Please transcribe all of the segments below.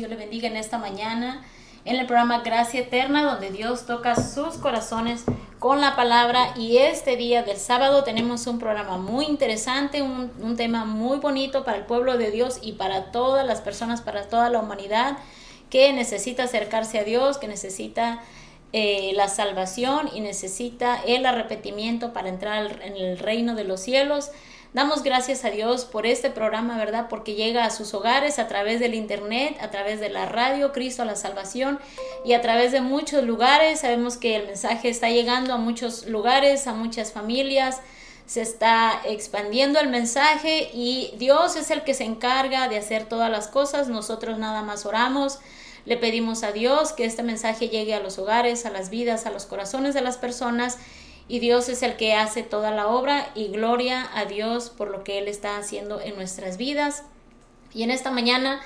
Dios le bendiga en esta mañana en el programa Gracia Eterna, donde Dios toca sus corazones con la palabra. Y este día del sábado tenemos un programa muy interesante, un, tema muy bonito para el pueblo de Dios y para todas las personas, para toda la humanidad que necesita acercarse a Dios, que necesita eh, la salvación y necesita el arrepentimiento para entrar en el reino de los cielos. Damos gracias a Dios por este programa, ¿verdad? Porque llega a sus hogares a través del internet, a través de la radio, Cristo a la salvación y a través de muchos lugares. Sabemos que el mensaje está llegando a muchos lugares, a muchas familias. Se está expandiendo el mensaje y Dios es el que se encarga de hacer todas las cosas. Nosotros nada más oramos. Le pedimos a Dios que este mensaje llegue a los hogares, a las vidas, a los corazones de las personas y Dios es el que hace toda la obra y gloria a Dios por lo que Él está haciendo en nuestras vidas. Y en esta mañana,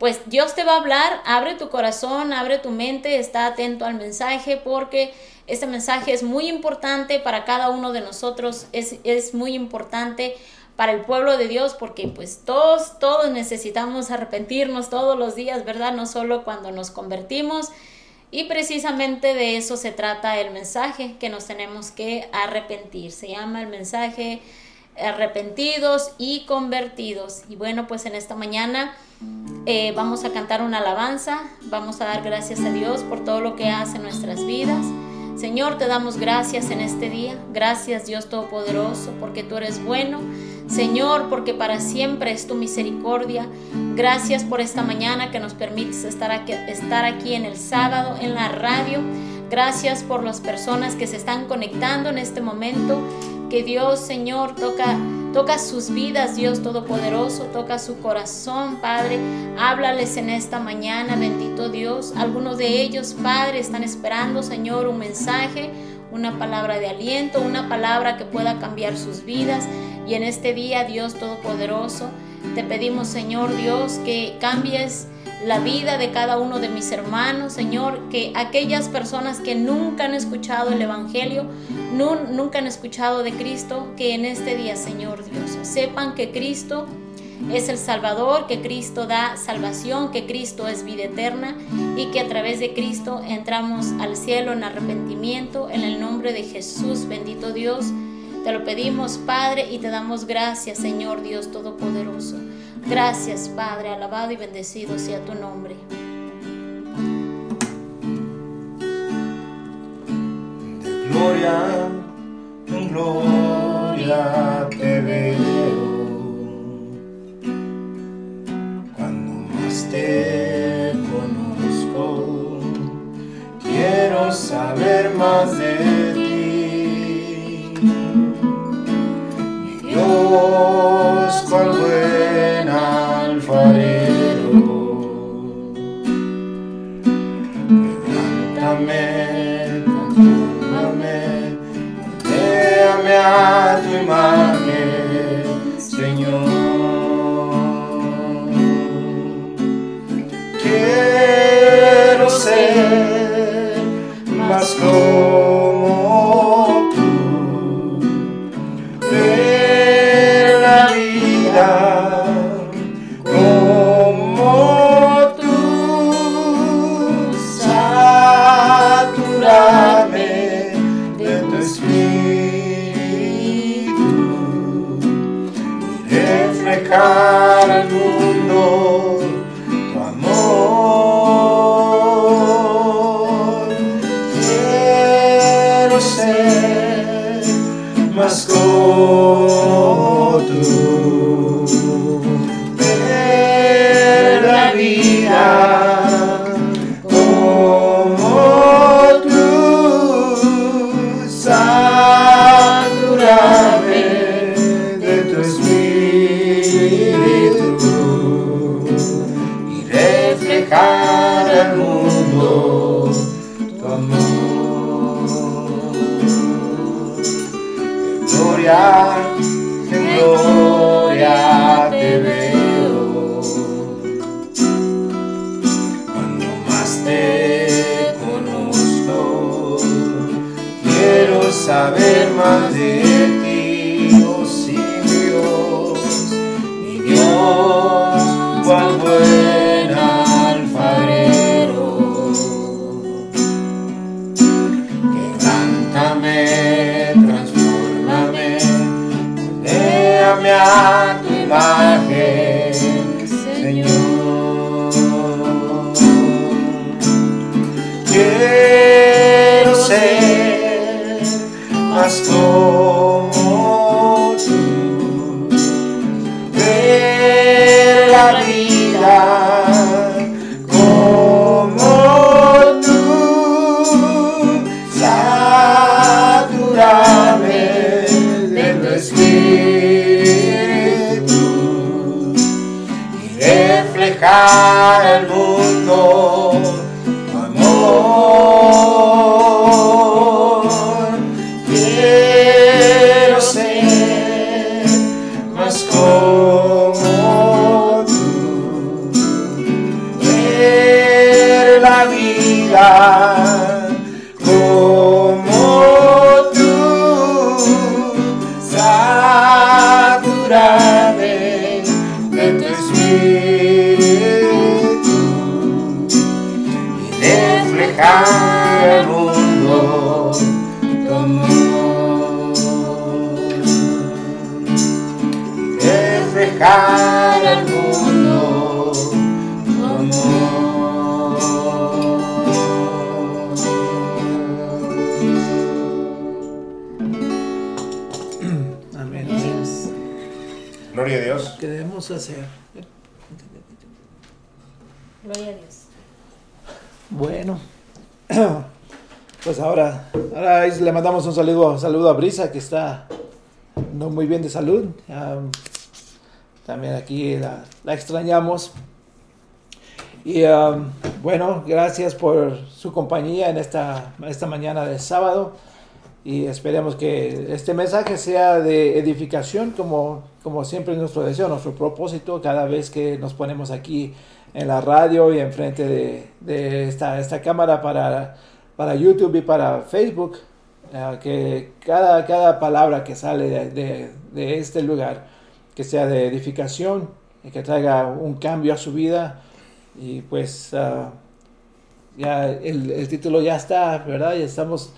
pues Dios te va a hablar, abre tu corazón, abre tu mente, está atento al mensaje porque este mensaje es muy importante para cada uno de nosotros, es, es muy importante para el pueblo de Dios porque pues todos, todos necesitamos arrepentirnos todos los días, ¿verdad? No solo cuando nos convertimos, y precisamente de eso se trata el mensaje, que nos tenemos que arrepentir. Se llama el mensaje arrepentidos y convertidos. Y bueno, pues en esta mañana eh, vamos a cantar una alabanza, vamos a dar gracias a Dios por todo lo que hace en nuestras vidas. Señor, te damos gracias en este día. Gracias Dios Todopoderoso, porque tú eres bueno. Señor, porque para siempre es tu misericordia. Gracias por esta mañana que nos permites estar aquí, estar aquí en el sábado en la radio. Gracias por las personas que se están conectando en este momento. Que Dios, Señor, toca Toca sus vidas, Dios Todopoderoso, toca su corazón, Padre. Háblales en esta mañana, bendito Dios. Algunos de ellos, Padre, están esperando, Señor, un mensaje, una palabra de aliento, una palabra que pueda cambiar sus vidas. Y en este día, Dios Todopoderoso, te pedimos, Señor Dios, que cambies la vida de cada uno de mis hermanos, Señor, que aquellas personas que nunca han escuchado el Evangelio, nunca han escuchado de Cristo, que en este día, Señor Dios, sepan que Cristo es el Salvador, que Cristo da salvación, que Cristo es vida eterna y que a través de Cristo entramos al cielo en arrepentimiento, en el nombre de Jesús, bendito Dios. Te lo pedimos, Padre, y te damos gracias, Señor Dios Todopoderoso. Gracias, Padre, alabado y bendecido sea tu nombre. De gloria en gloria te veo. Cuando más te conozco, quiero saber más de Dios, cual a tu Fatima. Ahí le mandamos un saludo, saludo a Brisa que está no muy bien de salud. Am, también aquí la, la extrañamos. Y am, bueno, gracias por su compañía en esta, esta mañana de sábado. Y esperemos que este mensaje sea de edificación, como, como siempre es nuestro deseo, nuestro propósito, cada vez que nos ponemos aquí en la radio y enfrente de, de esta, esta cámara para, para YouTube y para Facebook, eh, que cada, cada palabra que sale de, este lugar, que sea de edificación y que traiga un cambio a su vida. Y pues ah, ya el, título ya está, ¿verdad? Y estamos,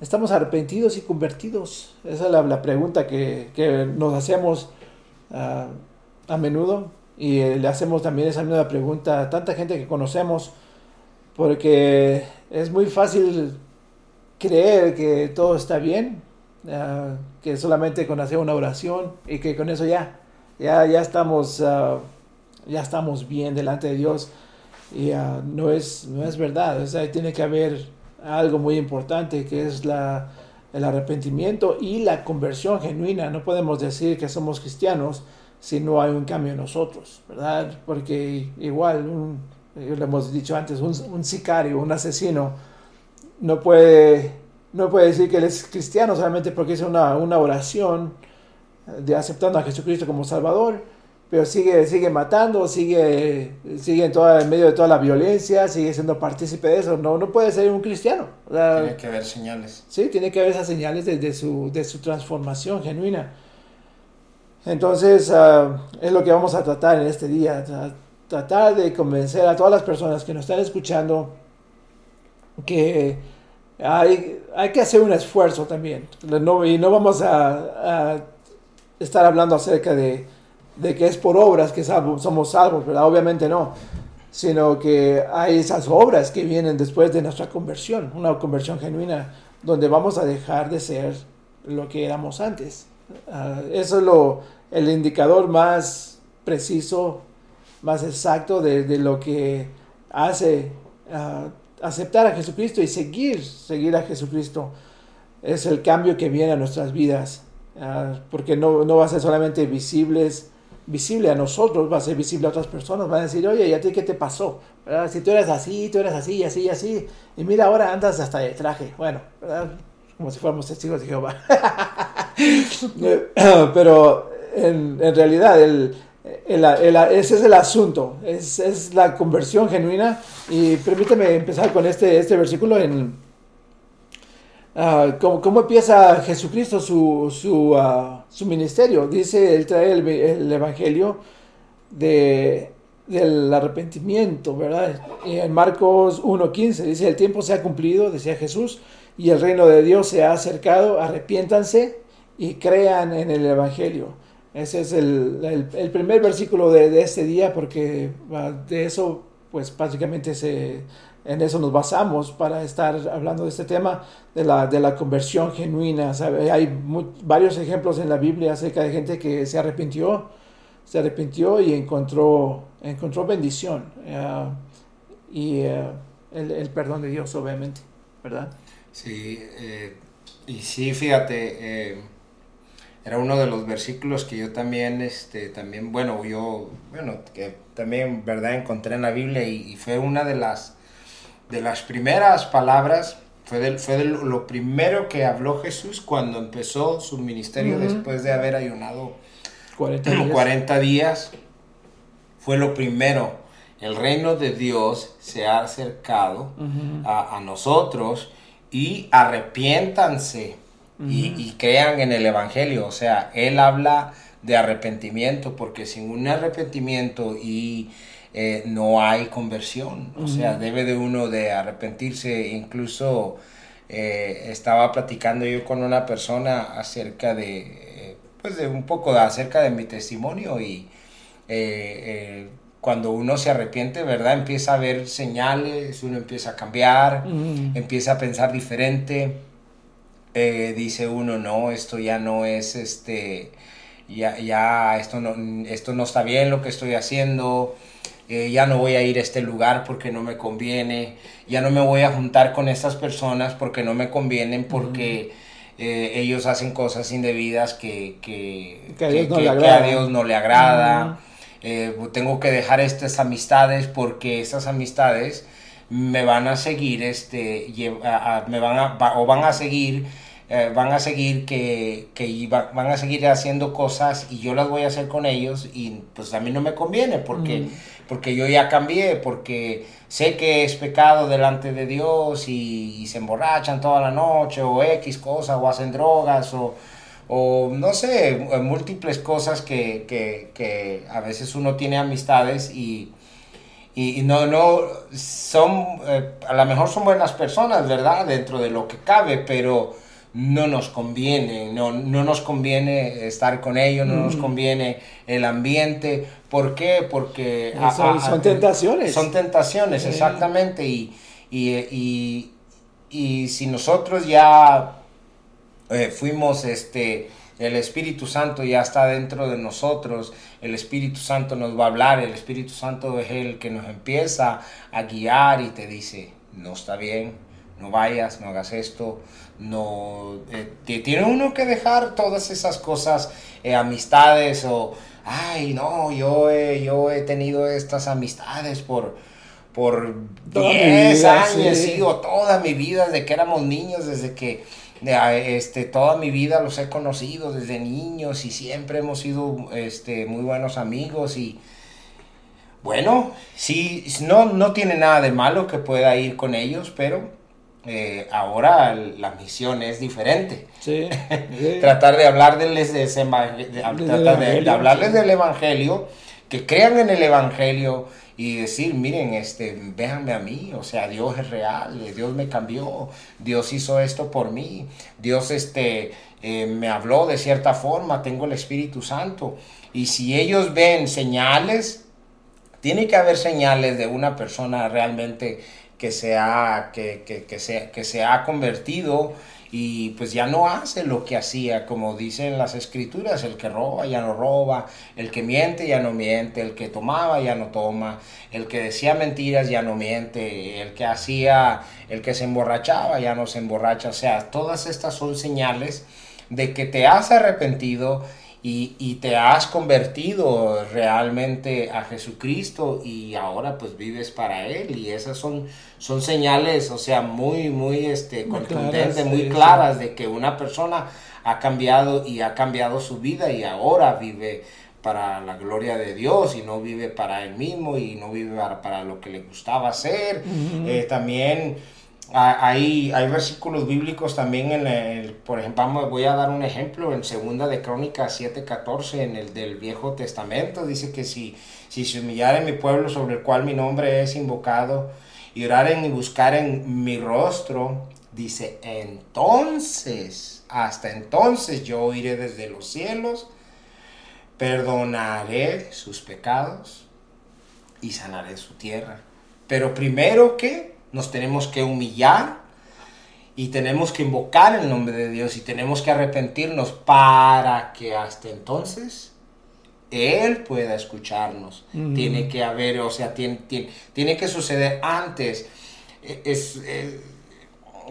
estamos arrepentidos y convertidos. Esa es la, pregunta que, que nos hacemos ah, a menudo. Y le hacemos también esa misma pregunta a tanta gente que conocemos, porque es muy fácil creer que todo está bien, ah, que solamente con hacer una oración y que con eso ya, ya, ya estamos, ah, ya estamos bien delante de Dios. Y ah, no, es, no es verdad, tiene que haber algo muy importante que es la, el arrepentimiento y la conversión genuina. No podemos decir que somos cristianos si no hay un cambio en nosotros, ¿verdad? Porque igual, lo hemos dicho antes, un, un sicario, un asesino, no puede, no puede decir que él es cristiano solamente porque hizo una, una oración de aceptando a Jesucristo como Salvador, pero sigue, sigue matando, sigue, sigue en, toda, en medio de toda la violencia, sigue siendo partícipe de eso. No, no puede ser un cristiano. O sea, Tiene que haber señales. Sí, tiene que haber esas señales de, de su, de su transformación genuina. Entonces, ah, es lo que vamos a tratar en este día. Tra- tratar de convencer a todas las personas que nos están escuchando que hay, hay que hacer un esfuerzo también. No- y no vamos a, estar hablando acerca de, que es por obras que somos salvos, ¿verdad? Obviamente no. Sino que hay esas obras que vienen después de nuestra conversión, una conversión genuina, donde vamos a dejar de ser lo que éramos antes. Ah, eso es lo, el indicador más preciso, más exacto de, de lo que hace ah, aceptar a Jesucristo y seguir, seguir a Jesucristo. Es el cambio que viene a nuestras vidas, ah, porque no, no va a ser solamente visibles, visible a nosotros, va a ser visible a otras personas. Van a decir, oye, ¿y a ti qué te pasó? ¿Verdad? Si tú eres así, tú eres así, así, así. Y mira, ahora andas hasta de traje. Bueno, ¿verdad? como si fuéramos testigos de Jehová. Pero en, en realidad, el, el- ese es el asunto, es, es la conversión genuina. Y permíteme empezar con este, este versículo en... ah, ¿cómo, cómo empieza Jesucristo su, su, ah, su ministerio? Dice, él trae el, el evangelio de, del arrepentimiento, ¿verdad? En Marcos 1.15 dice, el tiempo se ha cumplido, decía Jesús, y el reino de Dios se ha acercado, arrepiéntanse y crean en el evangelio. Ese es el, el- primer versículo de, de este día, porque de eso pues básicamente se, en eso nos basamos para estar hablando de este tema de la, de la conversión genuina. Hay varios ejemplos en la Biblia acerca de gente que se arrepintió, se arrepintió y encontró, encontró bendición eh, y eh, el, el, perdón de Dios, obviamente, ¿verdad? Sí, eh, y sí, fíjate, era uno de los versículos que yo también, este, también, bueno, yo, bueno, que también, ¿verdad? Encontré en la Biblia y, fue una de las, de las primeras palabras, fue, del, fue lo primero que habló Jesús cuando empezó su ministerio después de haber ayunado 40 días. 40 días. Fue lo primero. El reino de Dios se ha acercado a, a nosotros y arrepiéntanse y, crean en el Evangelio. O sea, Él habla de arrepentimiento porque sin un arrepentimiento y eh, no hay conversión. O sea, debe de uno de arrepentirse. Incluso eh, estaba platicando yo con una persona acerca de, eh, pues de un poco acerca de mi testimonio y cuando uno se arrepiente, ¿verdad? Empieza a ver señales, uno empieza a cambiar, empieza a pensar diferente eh, dice uno, no, esto ya no es, este, ya, ya esto, no, esto no está bien lo que estoy haciendo, eh, ya no voy a ir a este lugar porque no me conviene, ya no me voy a juntar con estas personas porque no me convienen, porque eh, ellos hacen cosas indebidas que, que, a, Dios no le agrada. tengo que dejar estas amistades porque estas amistades me van a seguir, este, me van a, o van a seguir, eh, van a seguir que, que van a seguir haciendo cosas y yo las voy a hacer con ellos y pues a mí no me conviene porque, porque yo ya cambié, porque sé que es pecado delante de Dios y, se emborrachan toda la noche o X cosas o hacen drogas o, o no sé, múltiples cosas que, que, que a veces uno tiene amistades y y, no, no, son, eh, a lo mejor son buenas personas, ¿verdad? Dentro de lo que cabe, pero no nos conviene, no, no nos conviene estar con ellos, no nos mm. conviene el ambiente. ¿Por qué? Porque... son, tentaciones. Son tentaciones, exactamente. Y, y, y, si nosotros ya eh, fuimos este el Espíritu Santo ya está dentro de nosotros, el Espíritu Santo nos va a hablar, el Espíritu Santo es el que nos empieza a guiar y te dice, no está bien, no vayas, no hagas esto, no... Eh, tiene uno que dejar todas esas cosas, eh, amistades o, ay, no, yo he, yo he tenido estas amistades por por 10 años, sí. o toda mi vida, desde que éramos niños, desde que este, toda mi vida los he conocido desde niños y siempre hemos sido este, muy buenos amigos y bueno, sí, no, no tiene nada de malo que pueda ir con ellos, pero eh, ahora la misión es diferente. tratar de hablarles de, ese, de hablarles del Evangelio, que crean en el Evangelio, y decir, miren, este, véanme a mí, o sea, Dios es real, Dios me cambió, Dios hizo esto por mí, Dios este, eh, me habló de cierta forma, tengo el Espíritu Santo. Y si ellos ven señales, tiene que haber señales de una persona realmente que que, que, que se ha convertido y pues ya no hace lo que hacía, como dicen las escrituras, el que roba ya no roba, el que miente ya no miente, el que tomaba ya no toma, el que decía mentiras ya no miente, el que hacía, el que se emborrachaba ya no se emborracha, o sea, todas estas son señales de que te has arrepentido y, te has convertido realmente a Jesucristo y ahora pues vives para Él. Y esas son, son señales, o sea, muy, muy este, contundentes, muy claras de que una persona ha cambiado y ha cambiado su vida y ahora vive para la gloria de Dios y no vive para Él mismo y no vive para, lo que le gustaba hacer. Eh, también hay, hay versículos bíblicos también en el, por ejemplo, voy a dar un ejemplo en segunda de Crónicas 7:14 en el del Viejo Testamento dice que si si se humillaren mi pueblo sobre el cual mi nombre es invocado y oraren y buscaren mi rostro, dice, entonces, hasta entonces yo oiré desde los cielos, perdonaré sus pecados y sanaré su tierra. Pero primero que nos tenemos que humillar y tenemos que invocar el nombre de Dios y tenemos que arrepentirnos para que hasta entonces Él pueda escucharnos. Tiene que haber, o sea, tiene, tiene, tiene que suceder antes. E- Es, eh,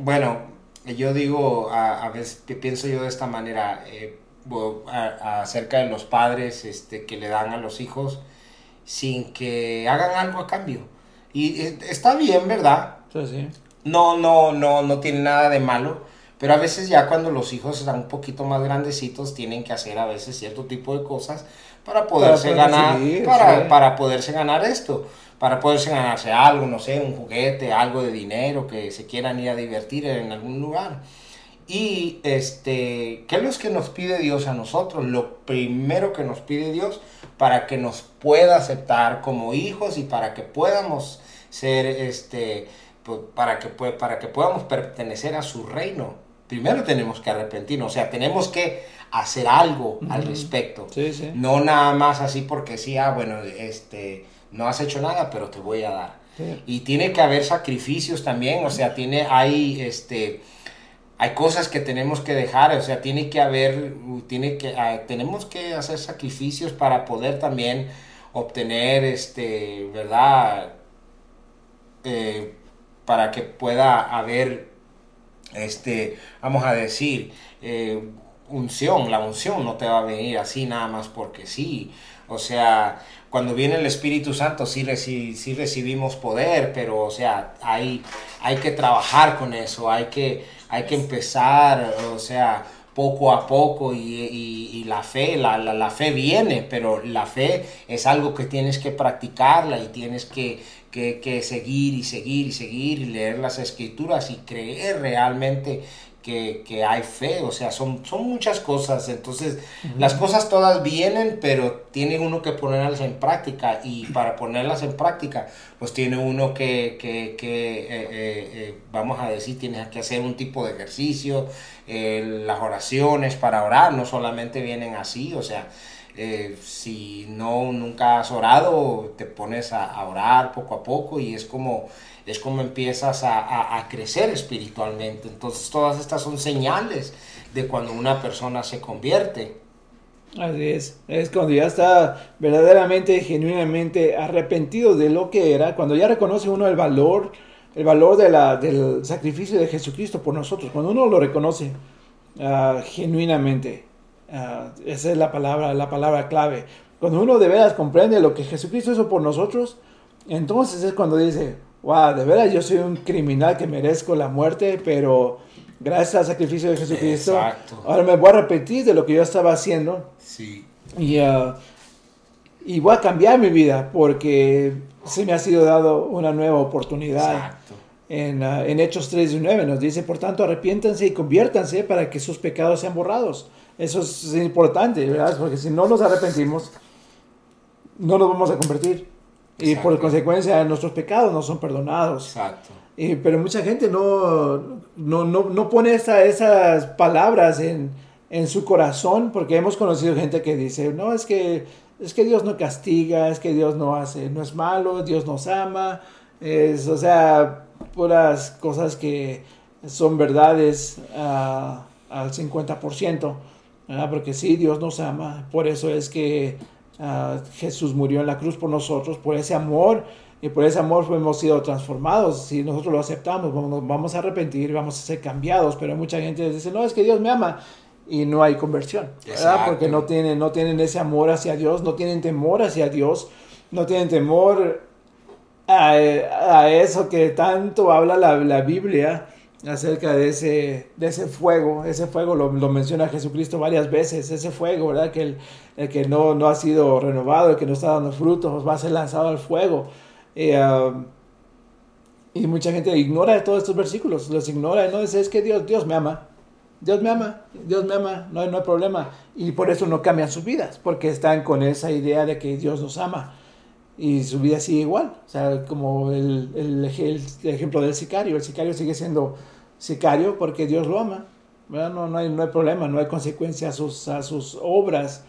bueno, yo digo, a, a veces pi- pienso yo de esta manera, eh, bo- a- a- acerca de los padres este, que le dan a los hijos sin que hagan algo a cambio. Y eh, está bien, ¿verdad? Sí, sí. No, no, no, no tiene nada de malo. Pero a veces ya cuando los hijos están un poquito más grandecitos tienen que hacer a veces cierto tipo de cosas para poderse poder ganar, seguir, para, sí. para poderse ganar esto, para poderse ganarse algo, no sé, un juguete, algo de dinero, que se quieran ir a divertir en algún lugar. Y este, ¿qué es lo que nos pide Dios a nosotros? Lo primero que nos pide Dios para que nos pueda aceptar como hijos y para que podamos ser, este, pues, para que, para que podamos pertenecer a su reino. Primero tenemos que arrepentirnos, o sea, tenemos que hacer algo al respecto. Sí, sí. No nada más así porque sí, ah, bueno, este, no has hecho nada, pero te voy a dar. Sí. Y tiene que haber sacrificios también, o sea, tiene, hay, este, hay cosas que tenemos que dejar, o sea, tiene que haber, tiene que, ah, tenemos que hacer sacrificios para poder también obtener, este, ¿verdad? Eh, para que pueda haber, este, vamos a decir, eh, unción, la unción no te va a venir así nada más porque sí, o sea, cuando viene el Espíritu Santo sí, reci- sí recibimos poder, pero o sea, hay, hay que trabajar con eso, hay que, hay que empezar, o sea, poco a poco y, y- y la fe, la, la, la fe viene, pero la fe es algo que tienes que practicarla y tienes que, que, que seguir y seguir y seguir y leer las escrituras y creer realmente que, que hay fe, o sea, son, son muchas cosas, entonces las cosas todas vienen, pero tiene uno que ponerlas en práctica. Y para ponerlas en práctica, pues tiene uno que, que, que, eh, eh, eh, vamos a decir, tienes que hacer un tipo de ejercicio, las oraciones para orar no solamente vienen así, o sea, eh, si no nunca has orado, te pones a, a orar poco a poco y es como, es como empiezas a, a- a crecer espiritualmente. Entonces todas estas son señales de cuando una persona se convierte. Así es, es cuando ya está verdaderamente, genuinamente arrepentido de lo que era, cuando ya reconoce uno el valor, el valor de la, del sacrificio de Jesucristo por nosotros, cuando uno lo reconoce ah, genuinamente, ah, esa es la palabra, la palabra clave. Cuando uno de veras comprende lo que Jesucristo hizo por nosotros, entonces es cuando dice, wow, de veras yo soy un criminal que merezco la muerte, pero gracias al sacrificio de Jesucristo, Exacto. ahora me voy a arrepentir de lo que yo estaba haciendo Sí. y, ah, y voy a cambiar mi vida porque se me ha sido dado una nueva oportunidad. Exacto. En, ah, en Hechos 3 y 9 nos dice, por tanto, arrepiéntanse y conviértanse para que sus pecados sean borrados. Eso es importante, ¿verdad? Porque si no nos arrepentimos, no nos vamos a convertir. Y por consecuencia, nuestros pecados no son perdonados. Exacto. Y- pero mucha gente no, no, no, no pone esa- esas palabras en, en su corazón porque hemos conocido gente que dice, no, es que, es que Dios no castiga, es que Dios no hace, no es malo, Dios nos ama. Es, o sea, puras cosas que son verdades ah, al 50%, ¿verdad? porque sí, Dios nos ama, por eso es que ah, Jesús murió en la cruz por nosotros, por ese amor y por ese amor hemos sido transformados. Si nosotros lo aceptamos, vamos, vamos a arrepentir, vamos a ser cambiados. Pero mucha gente dice, no, es que Dios me ama. Y no hay conversión, ¿verdad? Porque no tienen, no tienen ese amor hacia Dios, no tienen temor hacia Dios, no tienen temor a, a eso que tanto habla la, la Biblia acerca de ese, de ese fuego. Ese fuego lo, lo menciona Jesucristo varias veces. Ese fuego, ¿verdad? Que el, el que no, no ha sido renovado, el que no está dando frutos, va a ser lanzado al fuego. Y, um, y mucha gente ignora todos estos versículos, los ignora, no dice, es que Dios, Dios me ama, Dios me ama, Dios me ama, no hay, no hay problema. Y por eso no cambian sus vidas, porque están con esa idea de que Dios nos ama. Y su vida sigue igual, o sea, como el, el, el ejemplo del sicario, el sicario sigue siendo sicario porque Dios lo ama, ¿verdad? No, no, hay, no hay problema, no hay consecuencia a sus, a sus obras,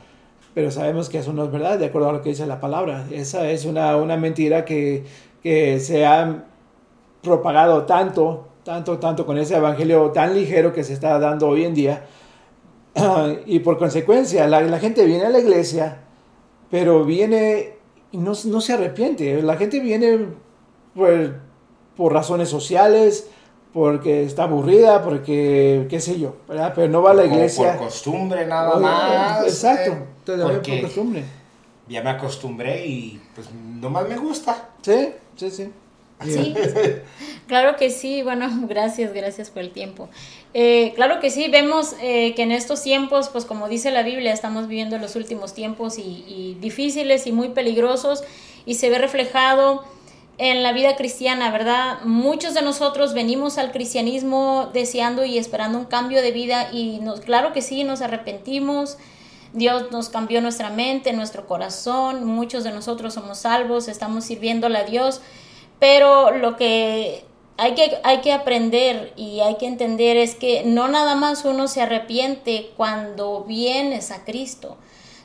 pero sabemos que eso no es verdad, de acuerdo a lo que dice la palabra. Esa es una, una mentira que, que se ha propagado tanto, tanto, tanto con ese evangelio tan ligero que se está dando hoy en día. y por consecuencia, la, la gente viene a la iglesia, pero viene y no, no se arrepiente. La gente viene por, por razones sociales, porque está aburrida, porque qué sé yo, ¿verdad? Pero no va a la iglesia. Por costumbre nada Oye, más. Exacto, eh, por costumbre. ya me acostumbré y pues nomás me gusta. Sí, sí, sí. Sí, claro que sí. Bueno, gracias, gracias por el tiempo. Eh, claro que sí, vemos eh, que en estos tiempos, pues como dice la Biblia, estamos viviendo los últimos tiempos y, y difíciles y muy peligrosos y se ve reflejado en la vida cristiana, ¿verdad? Muchos de nosotros venimos al cristianismo deseando y esperando un cambio de vida y nos, claro que sí, nos arrepentimos. Dios nos cambió nuestra mente, nuestro corazón. Muchos de nosotros somos salvos, estamos sirviéndole a Dios. Pero lo que hay que, hay que aprender y hay que entender es que no nada más uno se arrepiente cuando vienes a Cristo,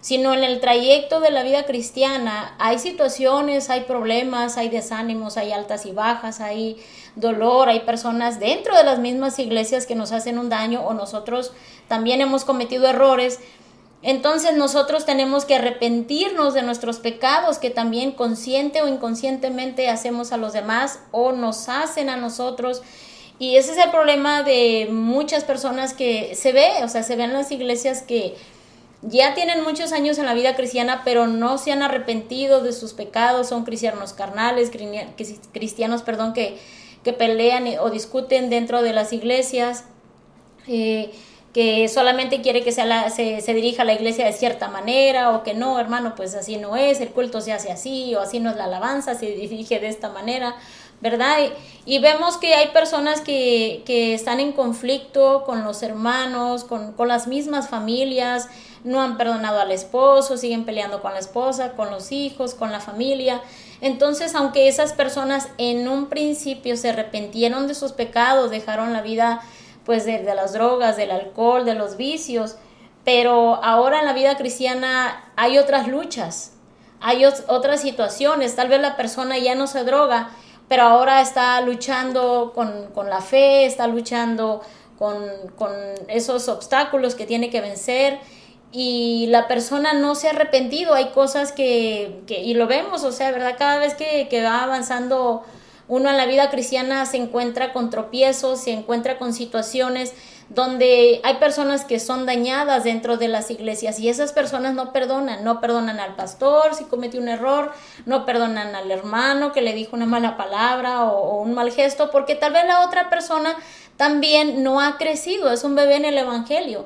sino en el trayecto de la vida cristiana hay situaciones, hay problemas, hay desánimos, hay altas y bajas, hay dolor, hay personas dentro de las mismas iglesias que nos hacen un daño o nosotros también hemos cometido errores. Entonces nosotros tenemos que arrepentirnos de nuestros pecados que también consciente o inconscientemente hacemos a los demás o nos hacen a nosotros. Y ese es el problema de muchas personas que se ve, o sea, se ven en las iglesias que ya tienen muchos años en la vida cristiana, pero no se han arrepentido de sus pecados, son cristianos carnales, cristianos, perdón, que, que pelean o discuten dentro de las iglesias. Eh, que solamente quiere que se, se, dirija a la iglesia de cierta manera o que no, hermano, pues así no es, el culto se hace así o así no es la alabanza, se dirige de esta manera, ¿verdad? Y, y vemos que hay personas que, que, están en conflicto con los hermanos, con, con las mismas familias, no han perdonado al esposo, siguen peleando con la esposa, con los hijos, con la familia. Entonces, aunque esas personas en un principio se arrepintieron de sus pecados, dejaron la vida pues de, las drogas, del alcohol, de los vicios, pero ahora en la vida cristiana hay otras luchas, hay otras situaciones, tal vez la persona ya no se droga, pero ahora está luchando con, con la fe, está luchando con, con, esos obstáculos que tiene que vencer. Y la persona no se ha arrepentido, hay cosas que, que y lo vemos, o sea, ¿verdad? Cada vez que, que va avanzando uno en la vida cristiana se encuentra con tropiezos, se encuentra con situaciones donde hay personas que son dañadas dentro de las iglesias y esas personas no perdonan, no perdonan al pastor si cometió un error, no perdonan al hermano que le dijo una mala palabra o, un mal gesto, porque tal vez la otra persona también no ha crecido, es un bebé en el Evangelio.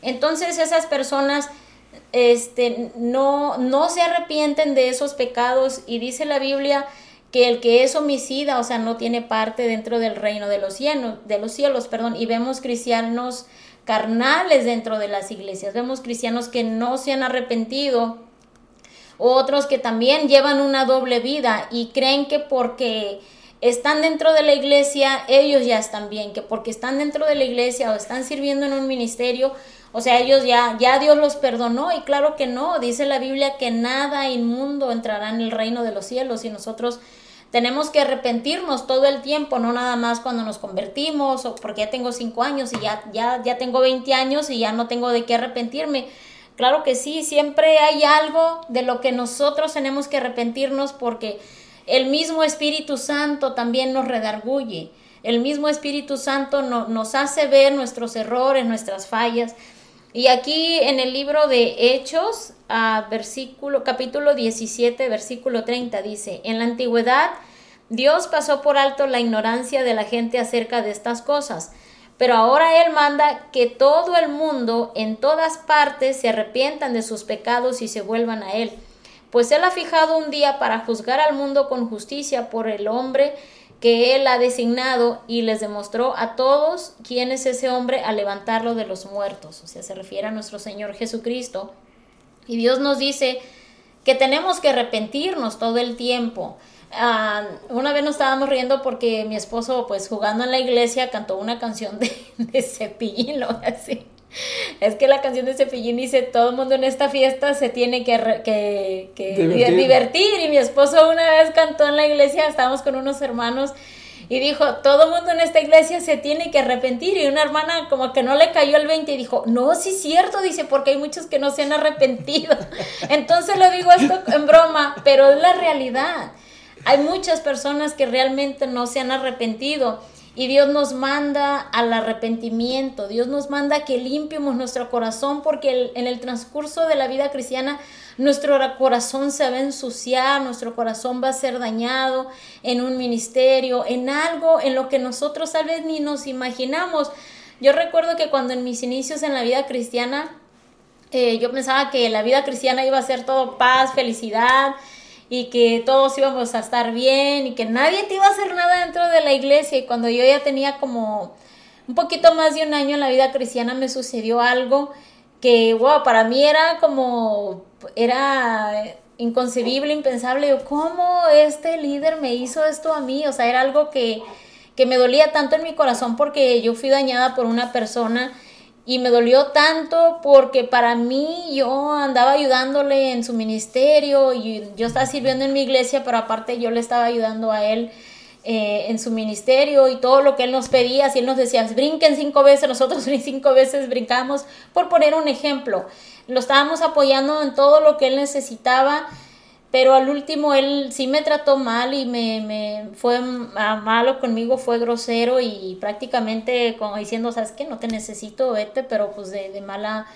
Entonces esas personas este, no, no se arrepienten de esos pecados y dice la Biblia que el que es homicida, o sea, no tiene parte dentro del reino de los cielos, de los cielos, perdón, y vemos cristianos carnales dentro de las iglesias, vemos cristianos que no se han arrepentido, otros que también llevan una doble vida y creen que porque están dentro de la iglesia, ellos ya están bien, que porque están dentro de la iglesia o están sirviendo en un ministerio, o sea, ellos ya, ya Dios los perdonó y claro que no, dice la Biblia que nada inmundo entrará en el reino de los cielos y nosotros tenemos que arrepentirnos todo el tiempo, no nada más cuando nos convertimos o porque ya tengo cinco años y ya, ya, ya tengo 20 años y ya no tengo de qué arrepentirme. Claro que sí, siempre hay algo de lo que nosotros tenemos que arrepentirnos porque el mismo Espíritu Santo también nos redarguye. El mismo Espíritu Santo no, nos hace ver nuestros errores, nuestras fallas. Y aquí en el libro de Hechos, versículo, capítulo 17, versículo 30, dice, en la antigüedad Dios pasó por alto la ignorancia de la gente acerca de estas cosas, pero ahora Él manda que todo el mundo en todas partes se arrepientan de sus pecados y se vuelvan a Él, pues Él ha fijado un día para juzgar al mundo con justicia por el hombre que él ha designado y les demostró a todos quién es ese hombre al levantarlo de los muertos. O sea, se refiere a nuestro Señor Jesucristo. Y Dios nos dice que tenemos que arrepentirnos todo el tiempo. Uh, una vez nos estábamos riendo porque mi esposo, pues jugando en la iglesia, cantó una canción de, de cepillín, así. Es que la canción de Cepillín dice, todo el mundo en esta fiesta se tiene que, que, que Divertir. divertir. Y mi esposo una vez cantó en la iglesia, estábamos con unos hermanos, y dijo, todo el mundo en esta iglesia se tiene que arrepentir. Y una hermana como que no le cayó el 20 y dijo, no, sí es cierto, dice, porque hay muchos que no se han arrepentido. Entonces lo digo esto en broma, pero es la realidad. Hay muchas personas que realmente no se han arrepentido y Dios nos manda al arrepentimiento, Dios nos manda que limpiemos nuestro corazón porque en el transcurso de la vida cristiana nuestro ra- corazón se va a ensuciar, nuestro corazón va a ser dañado en un ministerio, en algo en lo que nosotros tal vez ni nos imaginamos. Yo recuerdo que cuando en mis inicios en la vida cristiana, eh, yo pensaba que la vida cristiana iba a ser todo paz, felicidad y que todos íbamos a estar bien y que nadie te iba a hacer nada dentro de la iglesia. Y cuando yo ya tenía como un poquito más de un año en la vida cristiana me sucedió algo que, wow, para mí era como, era inconcebible, impensable. Yo, ¿cómo este líder me hizo esto a mí? O sea, era algo que, que me dolía tanto en mi corazón porque yo fui dañada por una persona y me dolió tanto porque para mí yo andaba ayudándole en su ministerio y yo estaba sirviendo en mi iglesia, pero aparte yo le estaba ayudando a él eh, en su ministerio y todo lo que él nos pedía, si él nos decía, brinquen cinco veces, nosotros cinco veces brincamos, por poner un ejemplo. Lo estábamos apoyando en todo lo que él necesitaba, pero al último él sí me trató mal y me, me fue ma- malo conmigo, fue grosero y prácticamente como diciendo, sabes que no te necesito, vete, pero pues de, de mala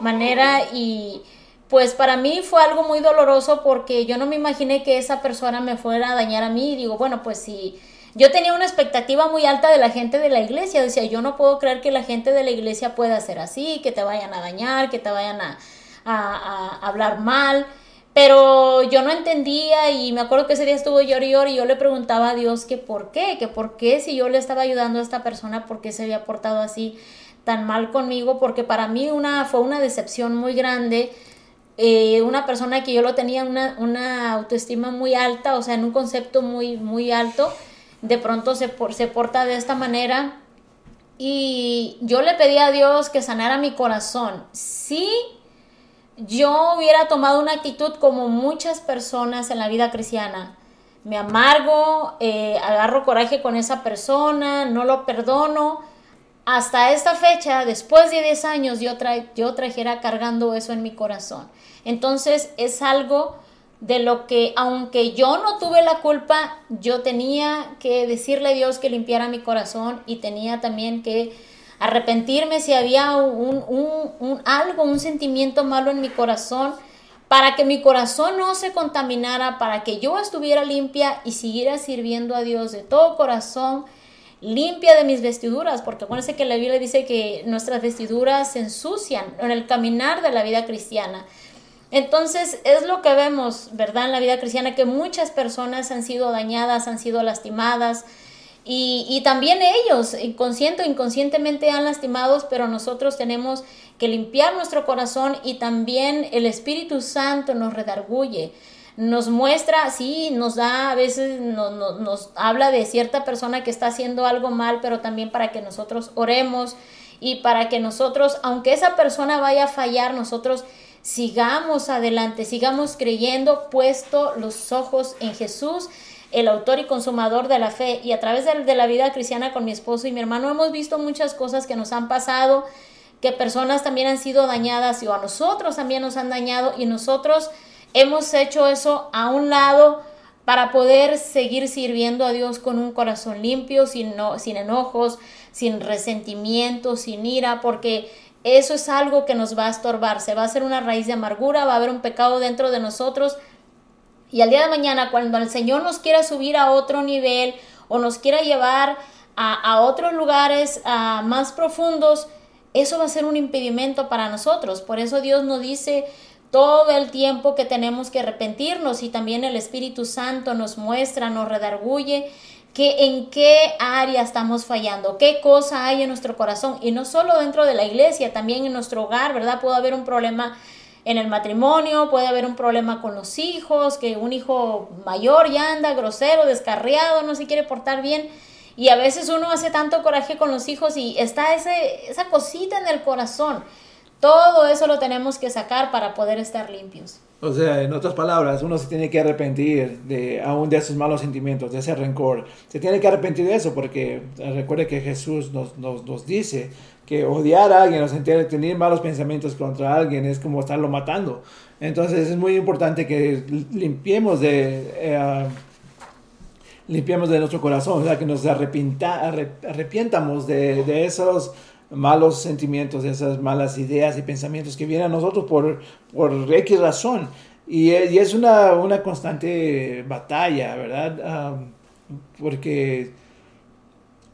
manera. Y pues para mí fue algo muy doloroso porque yo no me imaginé que esa persona me fuera a dañar a mí. Y digo, bueno, pues si yo tenía una expectativa muy alta de la gente de la iglesia, decía, yo no puedo creer que la gente de la iglesia pueda ser así, que te vayan a dañar, que te vayan a hablar mal, pero yo no entendía y me acuerdo que ese día estuvo llor y llor y yo le preguntaba a Dios que por qué, que por qué si yo le estaba ayudando a esta persona, por qué se había portado así tan mal conmigo, porque para mí una, fue una decepción muy grande. eh, una persona que yo lo tenía una, una autoestima muy alta, o sea, en un concepto muy, muy alto, de pronto se, por- se porta de esta manera. Y yo le pedí a Dios que sanara mi corazón. Sí, yo hubiera tomado una actitud como muchas personas en la vida cristiana. Me amargo, eh, agarro coraje con esa persona, no lo perdono. Hasta esta fecha, después de 10 años, yo, yo trajera cargando eso en mi corazón. Entonces es algo de lo que, aunque yo no tuve la culpa, yo tenía que decirle a Dios que limpiara mi corazón y tenía también que arrepentirme si había un, un- algo, un sentimiento malo en mi corazón, para que mi corazón no se contaminara, para que yo estuviera limpia y siguiera sirviendo a Dios de todo corazón, limpia de mis vestiduras, porque acuérdense que la Biblia dice que nuestras vestiduras se ensucian en el caminar de la vida cristiana. Entonces es lo que vemos, ¿verdad? En la vida cristiana, que muchas personas han sido dañadas, han sido lastimadas, y, y también ellos, inconsciente o inconscientemente, han lastimados, pero nosotros tenemos que limpiar nuestro corazón y también el Espíritu Santo nos redarguye. Nos muestra, sí, nos da, a veces no- no- nos habla de cierta persona que está haciendo algo mal, pero también para que nosotros oremos y para que nosotros, aunque esa persona vaya a fallar, nosotros sigamos adelante, sigamos creyendo, puesto los ojos en Jesús, el autor y consumador de la fe. Y a través de, la vida cristiana con mi esposo y mi hermano hemos visto muchas cosas que nos han pasado, que personas también han sido dañadas y o a nosotros también nos han dañado y nosotros hemos hecho eso a un lado para poder seguir sirviendo a Dios con un corazón limpio, sin, no, sin enojos, sin resentimiento, sin ira, porque eso es algo que nos va a estorbar, se va a hacer una raíz de amargura, va a haber un pecado dentro de nosotros y al día de mañana, cuando el Señor nos quiera subir a otro nivel o nos quiera llevar a, a otros lugares a más profundos, eso va a ser un impedimento para nosotros. Por eso Dios nos dice todo el tiempo que tenemos que arrepentirnos y también el Espíritu Santo nos muestra, nos redarguye que en qué área estamos fallando, qué cosa hay en nuestro corazón y no solo dentro de la iglesia, también en nuestro hogar, ¿verdad? Puede haber un problema en el matrimonio, puede haber un problema con los hijos, que un hijo mayor ya anda grosero, descarriado, no se quiere portar bien. Y a veces uno hace tanto coraje con los hijos y está ese, esa cosita en el corazón. Todo eso lo tenemos que sacar para poder estar limpios. O sea, en otras palabras, uno se tiene que arrepentir de aún de esos malos sentimientos, de ese rencor. Se tiene que arrepentir de eso porque recuerde que Jesús nos, nos, nos dice que odiar a alguien o sentir, tener malos pensamientos contra alguien es como estarlo matando. Entonces es muy importante que limpiemos de, eh, limpiemos de nuestro corazón, o que nos arrepienta, arrepientamos de, de esos malos sentimientos, esas malas ideas y pensamientos que vienen a nosotros por, por X razón. Y, y es una, una, constante batalla, ¿verdad? Um, porque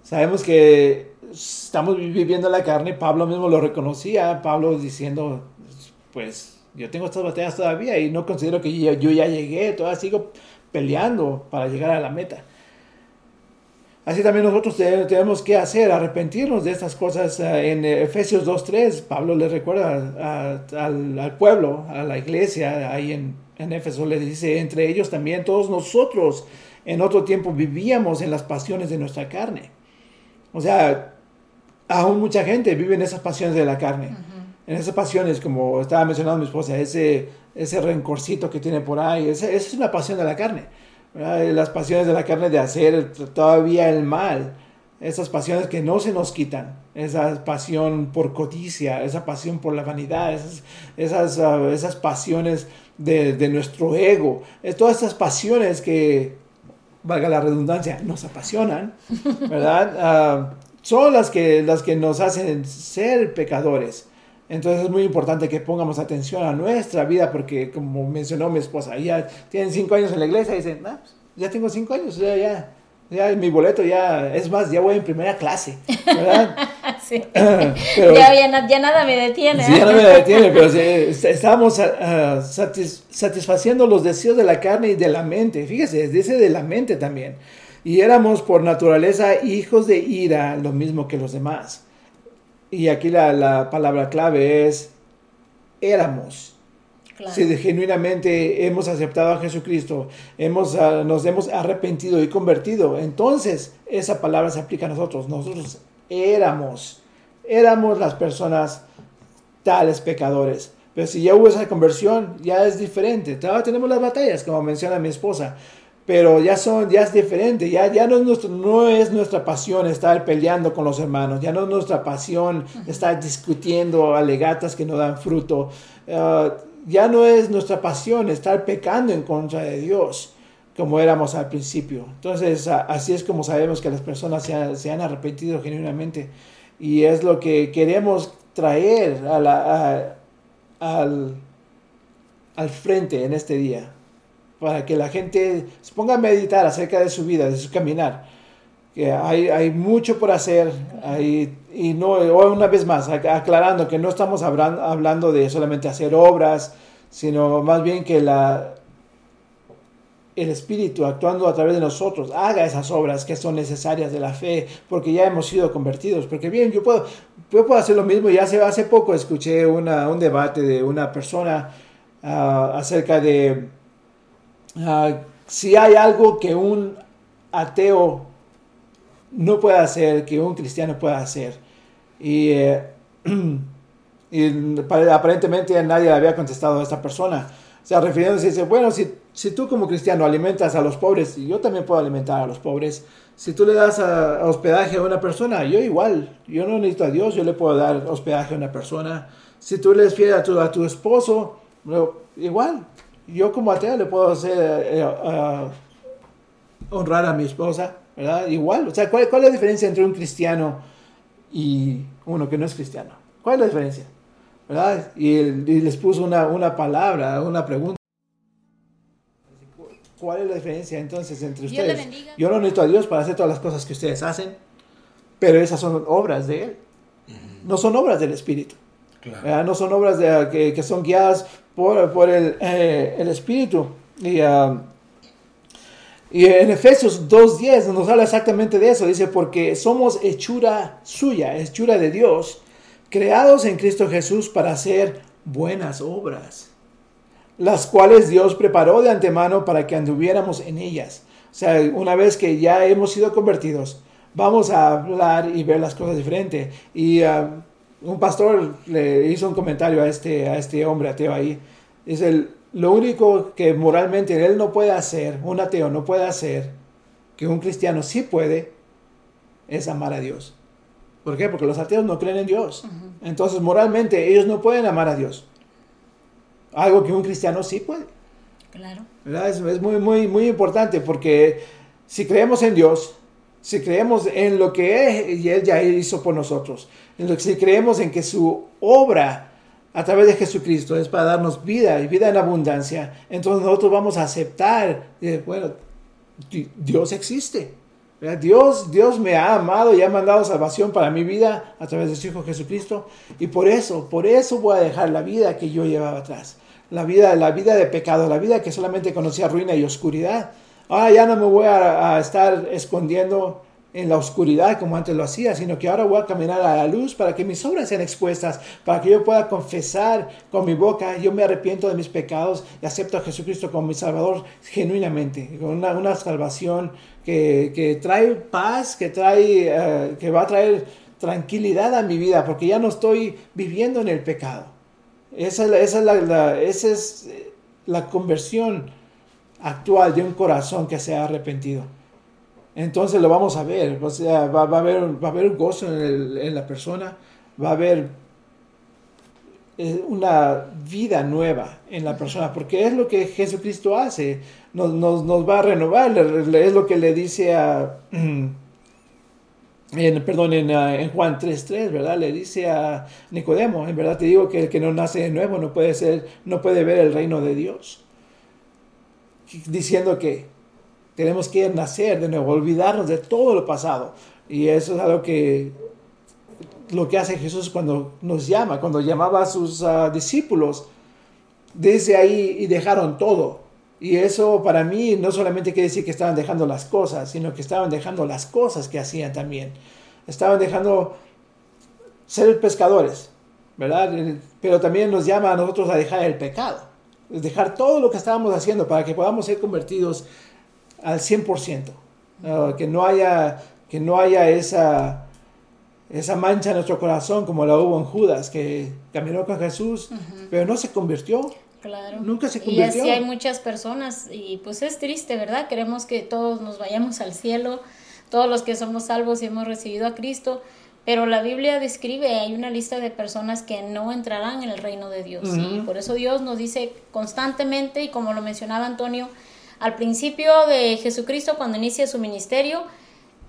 sabemos que estamos viviendo la carne, Pablo mismo lo reconocía, Pablo diciendo, pues yo tengo estas batallas todavía y no considero que yo, ya llegué, todavía sigo peleando para llegar a la meta. Así también nosotros tenemos que hacer, arrepentirnos de estas cosas. Eh, en Efesios 2.3, Pablo le recuerda al, al, pueblo, a la iglesia, ahí en, en Éfeso le dice, entre ellos también todos nosotros en otro tiempo vivíamos en las pasiones de nuestra carne. O sea, aún mucha gente vive en esas pasiones de la carne. Uh -huh. En esas pasiones, como estaba mencionando mi esposa, ese, ese rencorcito que tiene por ahí, esa, es una pasión de la carne. ¿verdad? las pasiones de la carne de hacer todavía el mal, esas pasiones que no se nos quitan, esa pasión por codicia, esa pasión por la vanidad, esas, esas, uh, esas pasiones de, de, nuestro ego, es, todas esas pasiones que, valga la redundancia, nos apasionan, ¿verdad? Uh, son las que, las que nos hacen ser pecadores. Entonces es muy importante que pongamos atención a nuestra vida porque como mencionó mi esposa, ya tienen cinco años en la iglesia y dicen, ah, pues, ya tengo cinco años, ya, ya, ya mi boleto ya, es más, ya voy en primera clase, ¿verdad? sí. pero, ya, ya, ya, nada me detiene. Sí, ya nada me detiene, pero sí, estamos uh, satis, satisfaciendo los deseos de la carne y de la mente, fíjese, dice de la mente también. Y éramos por naturaleza hijos de ira, lo mismo que los demás. Y aquí la, la palabra clave es éramos. Claro. Si genuinamente hemos aceptado a Jesucristo, hemos, uh, nos hemos arrepentido y convertido, entonces esa palabra se aplica a nosotros. Nosotros éramos, éramos las personas tales pecadores. Pero si ya hubo esa conversión, ya es diferente. Todavía tenemos las batallas, como menciona mi esposa pero ya son, ya es diferente, ya, ya no, es nuestro, no es nuestra pasión estar peleando con los hermanos, ya no es nuestra pasión estar discutiendo alegatas que no dan fruto, uh, ya no es nuestra pasión estar pecando en contra de Dios como éramos al principio. Entonces, así es como sabemos que las personas se, han, se han arrepentido genuinamente y es lo que queremos traer a la, a, al, al frente en este día para que la gente se ponga a meditar acerca de su vida, de su caminar. Que hay, mucho por hacer y no, una vez más, aclarando que no estamos hablando, de solamente hacer obras, sino más bien que la, el Espíritu actuando a través de nosotros haga esas obras que son necesarias de la fe, porque ya hemos sido convertidos. Porque bien, yo puedo, yo puedo hacer lo mismo. Ya hace, hace poco escuché un debate de una persona uh, acerca de Uh, si hay algo que un ateo no puede hacer, que un cristiano pueda hacer. Y, eh, y aparentemente nadie le había contestado a esta persona. O sea, refiriéndose, dice, bueno, si, si tú como cristiano alimentas a los pobres, yo también puedo alimentar a los pobres, si tú le das a, a hospedaje a una persona, yo igual, yo no necesito a Dios, yo le puedo dar hospedaje a una persona. Si tú le fieles a tu, a tu esposo, igual, yo como ateo le puedo hacer eh, uh, honrar a mi esposa, ¿verdad? Igual, o sea, ¿cuál, ¿cuál, es la diferencia entre un cristiano y uno que no es cristiano? ¿Cuál es la diferencia? ¿Verdad? Y, y les puso una, una, palabra, una pregunta. ¿Cuál es la diferencia entonces entre ustedes? Yo no necesito a Dios para hacer todas las cosas que ustedes hacen, pero esas son obras de Él. No son obras del Espíritu. Claro. No son obras de, que, que, son guiadas por, el, eh, el, Espíritu. Y, y en Efesios 2.10 nos habla exactamente de eso. Dice, porque somos hechura suya, hechura de Dios, creados en Cristo Jesús para hacer buenas obras, las cuales Dios preparó de antemano para que anduviéramos en ellas. O sea, una vez que ya hemos sido convertidos, vamos a hablar y ver las cosas diferente. Y ah, un pastor le hizo un comentario a este, a este hombre ateo ahí. El, lo único que moralmente él no puede hacer, un ateo no puede hacer, que un cristiano sí puede, es amar a Dios. ¿Por qué? Porque los ateos no creen en Dios. Entonces, moralmente, ellos no pueden amar a Dios. Algo que un cristiano sí puede. Claro. ¿verdad? Es, es muy, muy, muy importante porque si creemos en Dios, si creemos en lo que Él, él ya hizo por nosotros, en lo que, si creemos en que su obra a través de Jesucristo es para darnos vida y vida en abundancia, entonces nosotros vamos a aceptar, bueno, Di- Dios existe. Dios, Dios me ha amado y ha mandado salvación para mi vida a través de su Hijo Jesucristo. Y por eso, por eso voy a dejar la vida que yo llevaba atrás. La vida, la vida de pecado, la vida que solamente conocía ruina y oscuridad. Ahora ya no me voy a, estar escondiendo en la oscuridad como antes lo hacía, sino que ahora voy a caminar a la luz para que mis obras sean expuestas, para que yo pueda confesar con mi boca, yo me arrepiento de mis pecados y acepto a Jesucristo como mi Salvador genuinamente, con una, una salvación que, que trae paz, que, trae, eh, que va a traer tranquilidad a mi vida, porque ya no estoy viviendo en el pecado. Esa es esa es esa es la conversión actual de un corazón que se ha arrepentido. Entonces lo vamos a ver, o sea, va, a, haber, va a haber un gozo en, la persona, va a haber eh, una vida nueva en la persona, porque es lo que Jesucristo hace, nos, nos, va a renovar, es lo que le dice a, en, perdón, en, ah, en Juan 3.3, ¿verdad? Le dice a Nicodemo, en verdad te digo que el que no nace de nuevo no puede, ser, no puede ver el reino de Dios, diciendo que tenemos que nacer de nuevo, olvidarnos de todo lo pasado. Y eso es algo que lo que hace Jesús cuando nos llama, cuando llamaba a sus ah, discípulos, desde ahí y dejaron todo. Y eso para mí no solamente quiere decir que estaban dejando las cosas, sino que estaban dejando las cosas que hacían también. Estaban dejando ser pescadores, ¿verdad? Pero también nos llama a nosotros a dejar el pecado, dejar todo lo que estábamos haciendo para que podamos ser convertidos al 100%. Uh, que no haya, que no haya esa, esa mancha en nuestro corazón como la hubo en Judas, que caminó con Jesús, pero no se convirtió. Claro. Nunca se Y convirtió. así hay muchas personas y pues es triste, ¿verdad? Queremos que todos nos vayamos al cielo, todos los que somos salvos y hemos recibido a Cristo, pero la Biblia describe, hay una lista de personas que no entrarán en el reino de Dios. Y por eso Dios nos dice constantemente, y como lo mencionaba Antonio, al principio de Jesucristo, cuando inicia su ministerio,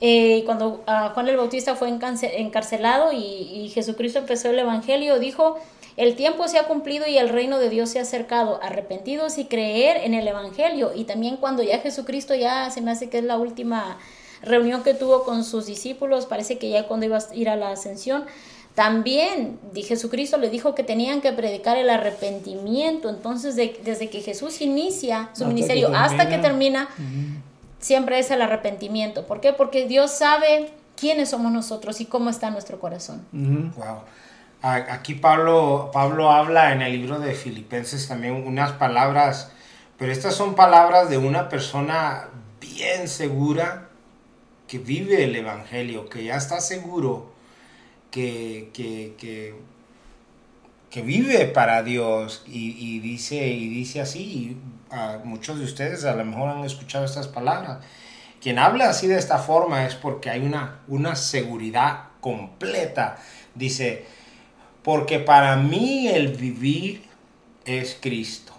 eh, cuando ah, Juan el Bautista fue encarcelado y, y Jesucristo empezó el Evangelio, dijo, el tiempo se ha cumplido y el reino de Dios se ha acercado, arrepentidos y creer en el Evangelio. Y también cuando ya Jesucristo ya se me hace que es la última reunión que tuvo con sus discípulos, parece que ya cuando iba a ir a la ascensión, también di- Jesucristo le dijo que tenían que predicar el arrepentimiento. Entonces, de- desde que Jesús inicia su Hasta que ministerio hasta que termina. termina, siempre es el arrepentimiento. ¿Por qué? Porque Dios sabe quiénes somos nosotros y cómo está nuestro corazón. Ujú. Wow. A- Aquí Pablo, Pablo habla en el libro de Filipenses también unas palabras, pero estas son palabras de una persona bien segura que vive el Evangelio, que ya está seguro que, que, que, vive para Dios y, dice, y dice así, y muchos de ustedes a lo mejor han escuchado estas palabras. Quien habla así de esta forma es porque hay una, una seguridad completa. Dice, porque para mí el vivir es Cristo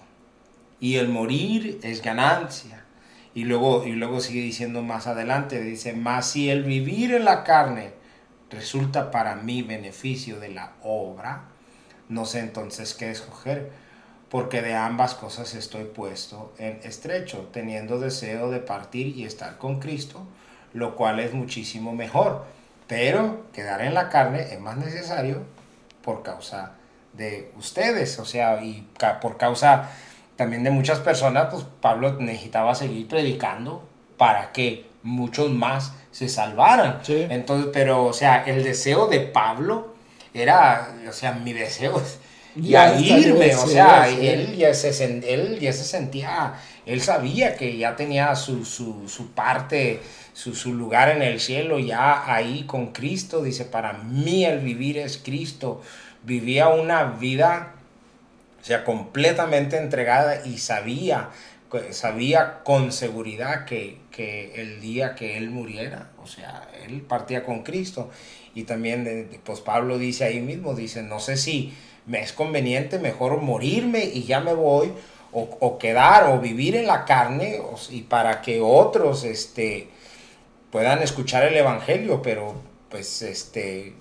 y el morir es ganancia. Y luego, y luego sigue diciendo más adelante, dice, más si el vivir en la carne resulta para mí beneficio de la obra, no sé entonces qué escoger, porque de ambas cosas estoy puesto en estrecho, teniendo deseo de partir y estar con Cristo, lo cual es muchísimo mejor. Pero quedar en la carne es más necesario por causa de ustedes, o sea, y por causa también de muchas personas, pues Pablo necesitaba seguir predicando para que muchos más se salvaran. Sí. Entonces, pero, o sea, el deseo de Pablo era, o sea, mi deseo ya está, irme, o sea, sí. él ya, se, él ya se sentía él sabía que ya tenía su, su, su parte, su, su, lugar en el cielo, ya ahí con Cristo. Dice, para mí el vivir es Cristo. Vivía una vida, o sea, completamente entregada y sabía, sabía con seguridad que, que el día que él muriera, o sea, él partía con Cristo. Y también, pues Pablo dice ahí mismo, dice, no sé si me es conveniente mejor morirme y ya me voy o, quedar o vivir en la carne y para que otros este, puedan escuchar el Evangelio, pero pues este,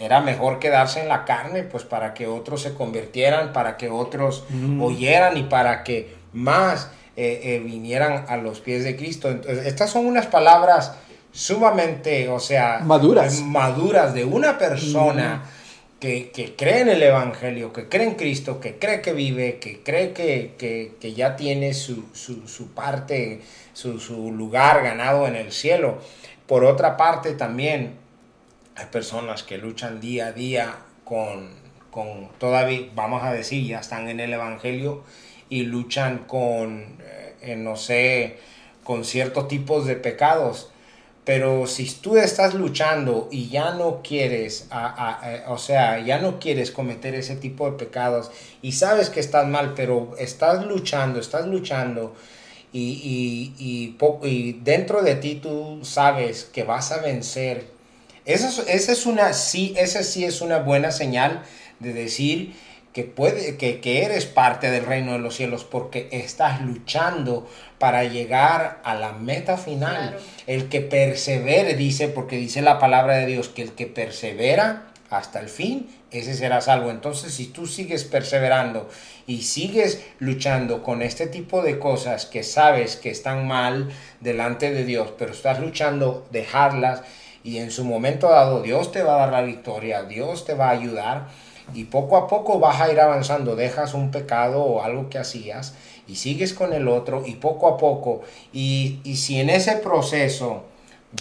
era mejor quedarse en la carne, pues para que otros se convirtieran, para que otros mm. oyeran y para que más eh, eh, vinieran a los pies de Cristo. Entonces, estas son unas palabras sumamente, o sea, maduras, maduras de una persona. Mm que, cree en el Evangelio, que cree en Cristo, que cree que vive, que cree que, ya tiene su, parte, su, lugar ganado en el cielo. Por otra parte también hay personas que luchan día a día con, con todavía, vamos a decir, ya están en el Evangelio y luchan con, eh, no sé, con ciertos tipos de pecados pero si tú estás luchando y ya no quieres, o sea, ya no quieres cometer ese tipo de pecados y sabes que estás mal, pero estás luchando, estás luchando y, y, y, dentro de ti tú sabes que vas a vencer. Esa es, una, sí, esa sí es una buena señal de decir que, puede, que, que eres parte del reino de los cielos porque estás luchando para llegar a la meta final. El que persevere, dice, porque dice la palabra de Dios, que el que persevera hasta el fin, ese será salvo. Entonces, si tú sigues perseverando y sigues luchando con este tipo de cosas que sabes que están mal delante de Dios, pero estás luchando, dejarlas y en su momento dado Dios te va a dar la victoria, Dios te va a ayudar y poco a poco vas a ir avanzando, dejas un pecado o algo que hacías y sigues con el otro y poco a poco. Y, si en ese proceso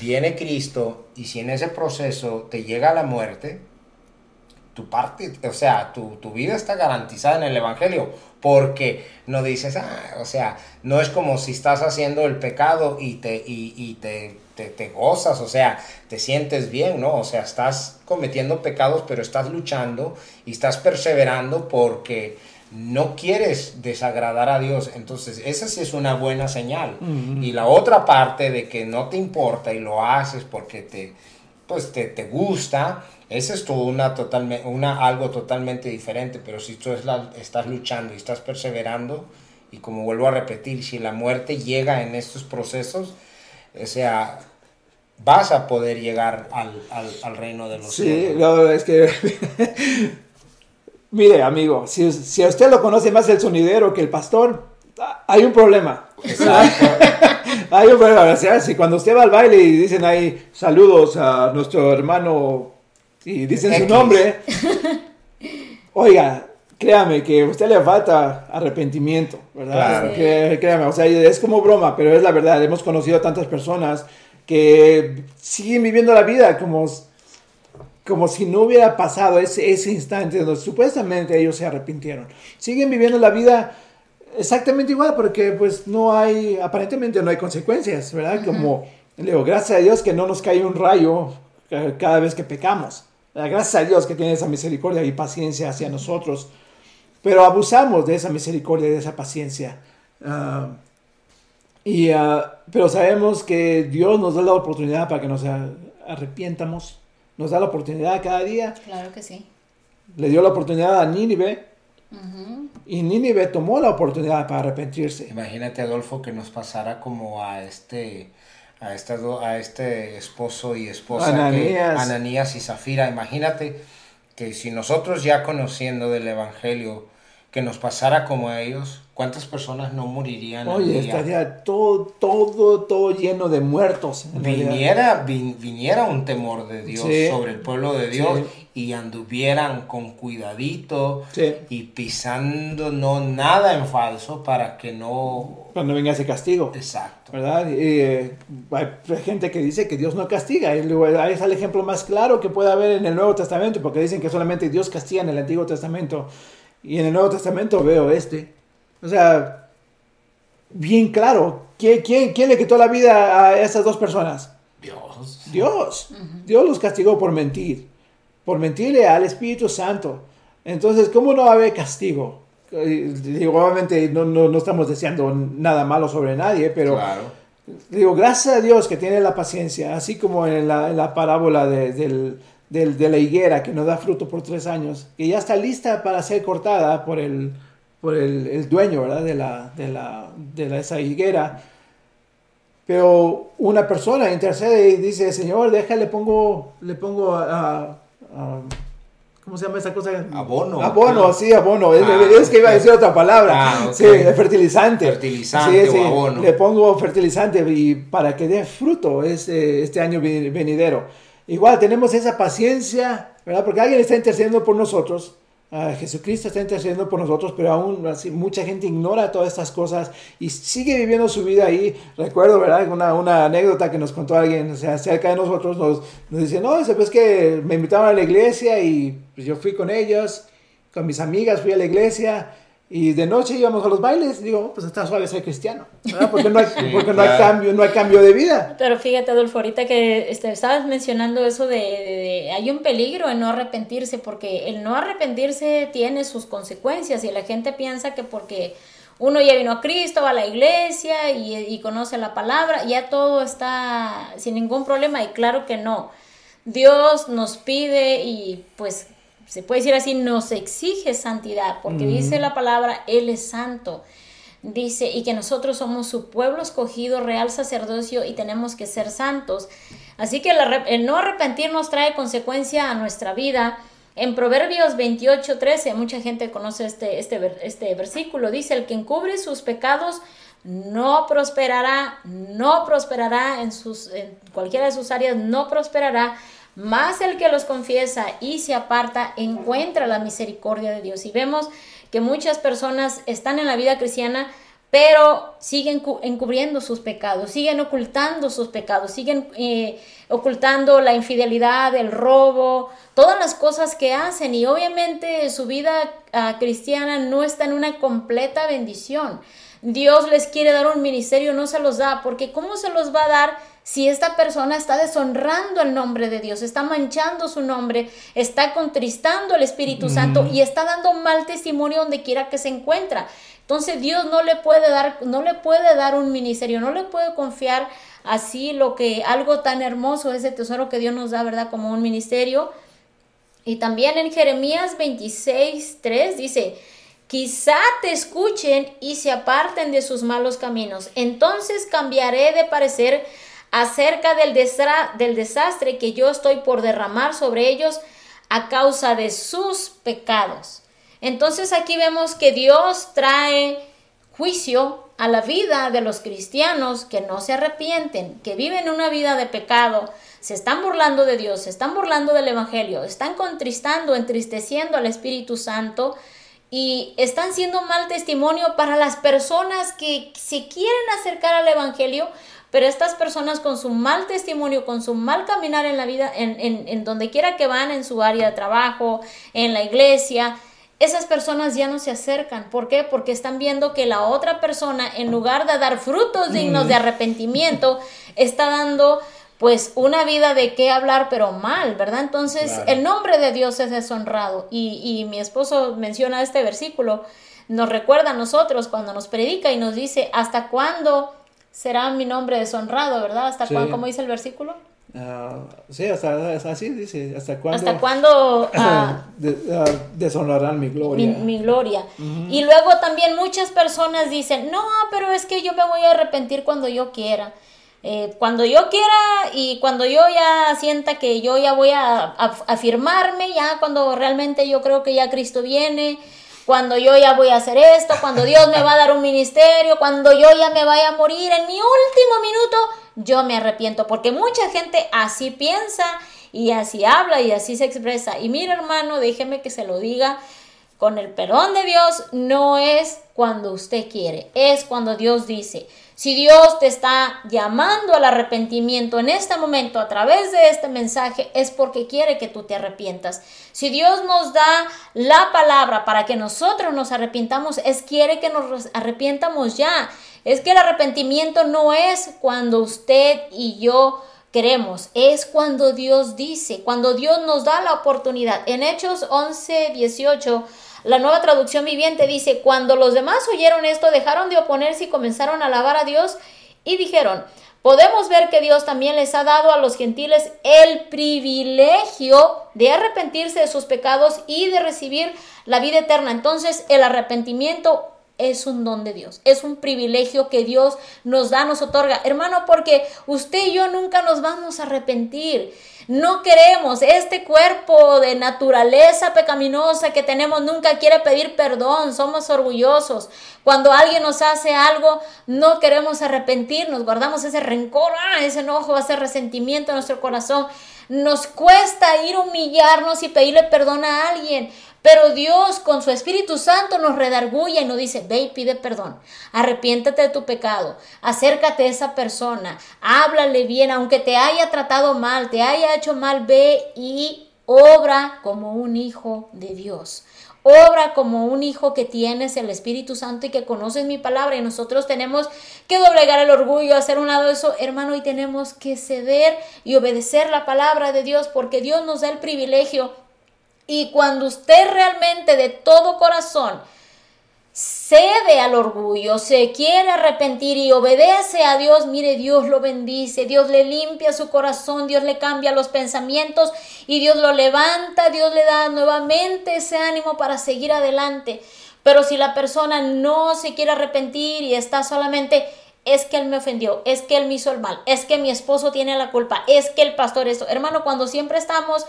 viene Cristo y si en ese proceso te llega la muerte, tu parte, o sea, tu, vida está garantizada en el Evangelio, porque no dices, ah, o sea, no es como si estás haciendo el pecado y te, y, te, te, te, gozas, o sea, te sientes bien, ¿no? O sea, estás cometiendo pecados, pero estás luchando y estás perseverando porque no quieres desagradar a Dios, entonces esa sí es una buena señal. Y la otra parte de que no te importa y lo haces porque te, pues te, gusta, esa es todo una, totalmente, una, algo totalmente diferente, pero si tú estás luchando y estás perseverando, y como vuelvo a repetir, si la muerte llega en estos procesos, o sea, vas a poder llegar al, reino de los cielos. Sí, no, es que Mire, amigo, si, si, a usted lo conoce más el sonidero que el pastor, hay un problema. hay un problema. O sea, si cuando usted va al baile y dicen ahí saludos a nuestro hermano y dicen su nombre, oiga, créame que a usted le falta arrepentimiento, ¿verdad? créame, o sea, es como broma, pero es la verdad. Hemos conocido a tantas personas que siguen viviendo la vida como como si no hubiera pasado ese, ese instante donde supuestamente ellos se arrepintieron. Siguen viviendo la vida exactamente igual porque pues no hay, aparentemente no hay consecuencias, ¿verdad? Como, le digo, gracias a Dios que no nos cae un rayo cada vez que pecamos. Gracias a Dios que tiene esa misericordia y paciencia hacia nosotros. Pero abusamos de esa misericordia y de esa paciencia. Ah, y, ah, pero sabemos que Dios nos da la oportunidad para que nos arrepientamos nos da la oportunidad cada día. Claro que sí. Le dio la oportunidad a Nínive. Y Nínive tomó la oportunidad para arrepentirse. Imagínate, Adolfo, que nos pasara como a este, a este, a este esposo y esposa, Ananías. Ananías y Zafira. Imagínate que si nosotros ya conociendo del Evangelio, que nos pasara como a ellos, ¿Cuántas personas no morirían? Oye, estaría todo, todo, todo lleno de muertos. Viniera, viniera un temor de Dios sobre el pueblo de Dios y anduvieran con cuidadito y pisando no nada en falso para que no... Cuando venga ese castigo. Exacto. ¿Verdad? Y, eh, hay gente que dice que Dios no castiga. Ahí es el ejemplo más claro que puede haber en el Nuevo Testamento, porque dicen que solamente Dios castiga en el Antiguo Testamento. Y en el Nuevo Testamento veo este o sea, bien claro. ¿Quién, quién, quién le quitó la vida a esas dos personas? Dios. Dios. Dios los castigó por mentir. Por mentirle al Espíritu Santo. Entonces, ¿cómo no va a haber castigo? Digo, obviamente no, no, no estamos deseando nada malo sobre nadie, pero Claro. digo, gracias a Dios que tiene la paciencia, así como en la, en la parábola de, del- del- de la higuera que no da fruto por tres años, que ya está lista para ser cortada por el, por el, el dueño ¿verdad? De, la, de, la, de la- esa higuera. Pero una persona intercede y dice, Señor, déjale, pongo, le pongo a, a- a- ¿cómo se llama esa cosa? Abono. Abono, sí, abono. Es, Ah, es que iba a decir otra palabra. Ah, ok. Sí, fertilizante. Fertilizante Sí, sí, o abono. Le pongo fertilizante y para que dé fruto este, este año venidero. Igual tenemos esa paciencia, ¿verdad? Porque alguien está intercediendo por nosotros. Ah, Jesucristo está intercediendo por nosotros, pero aún mucha gente ignora todas estas cosas y sigue viviendo su vida ahí. Recuerdo, ¿verdad? Una, una anécdota que nos contó alguien o sea, cerca de nosotros. Nos, dice, no, dice, pues que me invitaron a la iglesia y pues, yo fui con ellos, con mis amigas fui a la iglesia y de noche íbamos a los bailes. Digo, pues está suave ser cristiano, ¿verdad? Porque no hay, Sí, porque no hay cambio, no hay cambio de vida. Pero fíjate, Adolfo, ahorita que este, estabas mencionando eso de, de- de- hay un peligro en no arrepentirse, porque el no arrepentirse tiene sus consecuencias y la gente piensa que porque uno ya vino a Cristo, va a la iglesia y, y conoce la palabra, ya todo está sin ningún problema y claro que no. Dios nos pide y pues se puede decir así, nos exige santidad, porque dice la palabra, Él es santo. Dice, y que nosotros somos su pueblo escogido, real sacerdocio, y tenemos que ser santos. Así que el, el no arrepentirnos trae consecuencia a nuestra vida. En Proverbios 28, 13, mucha gente conoce este, este, este versículo, dice, el que encubre sus pecados no prosperará, no prosperará en, sus, en cualquiera de sus áreas, no prosperará, más el que los confiesa y se aparta encuentra la misericordia de Dios. Y vemos que muchas personas están en la vida cristiana, pero siguen cu- encubriendo sus pecados, siguen ocultando sus pecados, siguen eh, ocultando la infidelidad, el robo, todas las cosas que hacen y obviamente su vida ah, cristiana no está en una completa bendición. Dios les quiere dar un ministerio, no se los da, porque ¿cómo se los va a dar si esta persona está deshonrando el nombre de Dios, está manchando su nombre, está contristando al Espíritu Santo y está dando mal testimonio donde quiera que se encuentra? Entonces Dios no le puede dar, no le puede dar un ministerio, no le puede confiar así lo que algo tan hermoso ese tesoro que Dios nos da, ¿verdad? Como un ministerio. Y también en Jeremías 26, 3 dice, quizá te escuchen y se aparten de sus malos caminos. Entonces cambiaré de parecer acerca del, desastre que yo estoy por derramar sobre ellos a causa de sus pecados. Entonces aquí vemos que Dios trae juicio a la vida de los cristianos que no se arrepienten, que viven una vida de pecado, se están burlando de Dios, se están burlando del Evangelio, están contristando, entristeciendo al Espíritu Santo y están siendo mal testimonio para las personas que se quieren acercar al Evangelio, pero estas personas con su mal testimonio, con su mal caminar en la vida, en, en, en donde quiera que van, en su área de trabajo, en la iglesia, esas personas ya no se acercan. ¿Por qué? Porque están viendo que la otra persona, en lugar de dar frutos dignos de arrepentimiento, está dando pues una vida de qué hablar, pero mal, ¿verdad? Entonces Claro. el nombre de Dios es deshonrado. Y, y mi esposo menciona este versículo, nos recuerda a nosotros cuando nos predica y nos dice, ¿hasta cuándo será mi nombre deshonrado, verdad? ¿Hasta Sí. cuándo? ¿Cómo dice el versículo? Ah, sí, hasta, así dice, hasta cuándo ¿Hasta cuándo... ah, de- ah, deshonrarán mi gloria. mi, mi gloria. Y luego también muchas personas dicen, no, pero es que yo me voy a arrepentir cuando yo quiera. Eh, cuando yo quiera y cuando yo ya sienta que yo ya voy a- afirmarme, ya cuando realmente yo creo que ya Cristo viene, cuando yo ya voy a hacer esto, cuando Dios me va a dar un ministerio, cuando yo ya me vaya a morir en mi último minuto, yo me arrepiento, porque mucha gente así piensa y así habla y así se expresa. Y mira hermano, déjeme que se lo diga, con el perdón de Dios no es cuando usted quiere, es cuando Dios dice. Si Dios te está llamando al arrepentimiento en este momento a través de este mensaje, es porque quiere que tú te arrepientas. Si Dios nos da la palabra para que nosotros nos arrepintamos, es quiere que nos arrepientamos ya. Es que el arrepentimiento no es cuando usted y yo queremos, es cuando Dios dice, cuando Dios nos da la oportunidad. En Hechos 11, 18, la nueva traducción viviente dice, cuando los demás oyeron esto, dejaron de oponerse y comenzaron a alabar a Dios y dijeron, podemos ver que Dios también les ha dado a los gentiles el privilegio de arrepentirse de sus pecados y de recibir la vida eterna. Entonces el arrepentimiento es un don de Dios, es un privilegio que Dios nos da, nos otorga. Hermano, porque usted y yo nunca nos vamos a arrepentir. No queremos, este cuerpo de naturaleza pecaminosa que tenemos nunca quiere pedir perdón, somos orgullosos. Cuando alguien nos hace algo, no queremos arrepentirnos, guardamos ese rencor, ah, ese enojo, ese resentimiento en nuestro corazón. Nos cuesta ir humillarnos y pedirle perdón a alguien. Pero Dios con su Espíritu Santo nos redarguye y nos dice, ve y pide perdón, arrepiéntate de tu pecado, acércate a esa persona, háblale bien, aunque te haya tratado mal, te haya hecho mal, ve y obra como un hijo de Dios. Obra como un hijo que tienes el Espíritu Santo y que conoces mi palabra. Y nosotros tenemos que doblegar el orgullo, hacer un lado eso, hermano, y tenemos que ceder y obedecer la palabra de Dios porque Dios nos da el privilegio y cuando usted realmente de todo corazón cede al orgullo, se quiere arrepentir y obedece a Dios, mire, Dios lo bendice, Dios le limpia su corazón, Dios le cambia los pensamientos y Dios lo levanta, Dios le da nuevamente ese ánimo para seguir adelante. Pero si la persona no se quiere arrepentir y está solamente es que él me ofendió, es que él me hizo el mal, es que mi esposo tiene la culpa, es que el pastor esto. Hermano, cuando siempre estamos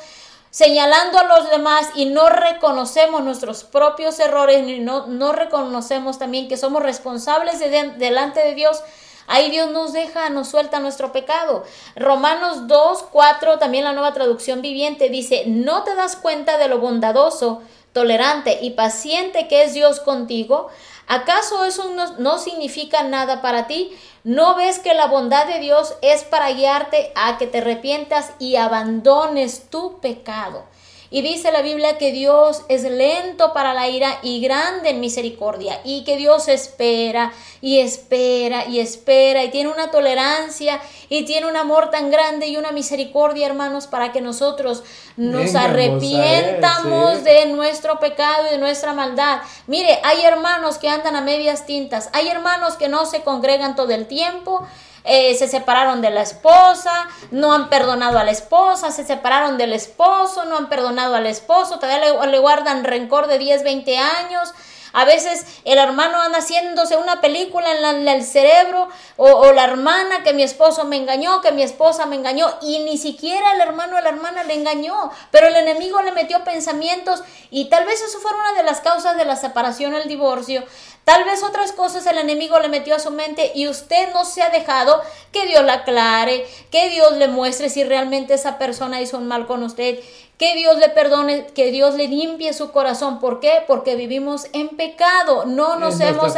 señalando a los demás y no reconocemos nuestros propios errores, ni no, no reconocemos también que somos responsables delante de Dios, ahí Dios nos deja, nos suelta nuestro pecado. Romanos 2, 4, también la nueva traducción viviente, dice, no te das cuenta de lo bondadoso, tolerante y paciente que es Dios contigo. ¿Acaso eso no, significa nada para ti? ¿No ves que la bondad de Dios es para guiarte a que te arrepientas y abandones tu pecado? Y dice la Biblia que Dios es lento para la ira y grande en misericordia. Y que Dios espera y espera y espera y tiene una tolerancia y tiene un amor tan grande y una misericordia, hermanos, para que nosotros nos arrepientamos de nuestro pecado y de nuestra maldad. Mire, hay hermanos que andan a medias tintas. Hay hermanos que no se congregan todo el tiempo eh, se separaron de la esposa, no han perdonado a la esposa, se separaron del esposo, no han perdonado al esposo, todavía le, guardan rencor de 10, 20 años. A veces el hermano anda haciéndose una película en, el cerebro o, la hermana que mi esposo me engañó, que mi esposa me engañó y ni siquiera el hermano o la hermana le engañó, pero el enemigo le metió pensamientos y tal vez eso fue una de las causas de la separación, el divorcio. Tal vez otras cosas el enemigo le metió a su mente y usted no se ha dejado que Dios la aclare, que Dios le muestre si realmente esa persona hizo un mal con usted, que Dios le perdone, que Dios le limpie su corazón. ¿Por qué? Porque vivimos en pecado, no nos hemos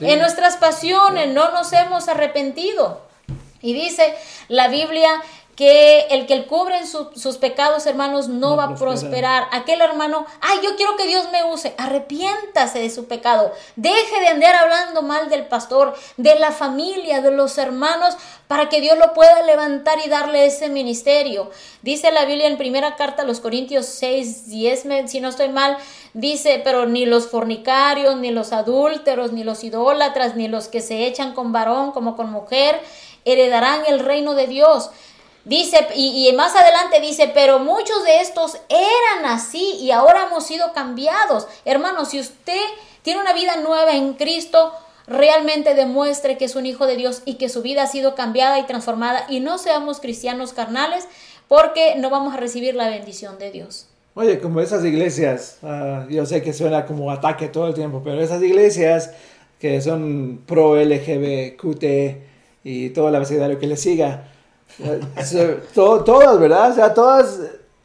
en nuestras pasiones, no nos hemos arrepentido. Y dice la Biblia que el que cubre sus pecados, hermanos, no, va a prosperar. Aquel hermano, ay, yo quiero que Dios me use. Arrepiéntase de su pecado. Deje de andar hablando mal del pastor, de la familia, de los hermanos, para que Dios lo pueda levantar y darle ese ministerio. Dice la Biblia en primera carta a los Corintios 6, 10, si no estoy mal, dice, pero ni los fornicarios, ni los adúlteros, ni los idólatras, ni los que se echan con varón como con mujer, heredarán el reino de Dios. Dice, y, más adelante dice, pero muchos de estos eran así y ahora hemos sido cambiados. Hermanos, si usted tiene una vida nueva en Cristo, realmente demuestre que es un hijo de Dios y que su vida ha sido cambiada y transformada y no seamos cristianos carnales porque no vamos a recibir la bendición de Dios. Oye, como esas iglesias, ah, yo sé que suena como ataque todo el tiempo, pero esas iglesias que son pro LGBTQT y toda la lo que le siga, todas, ¿verdad? O sea, todas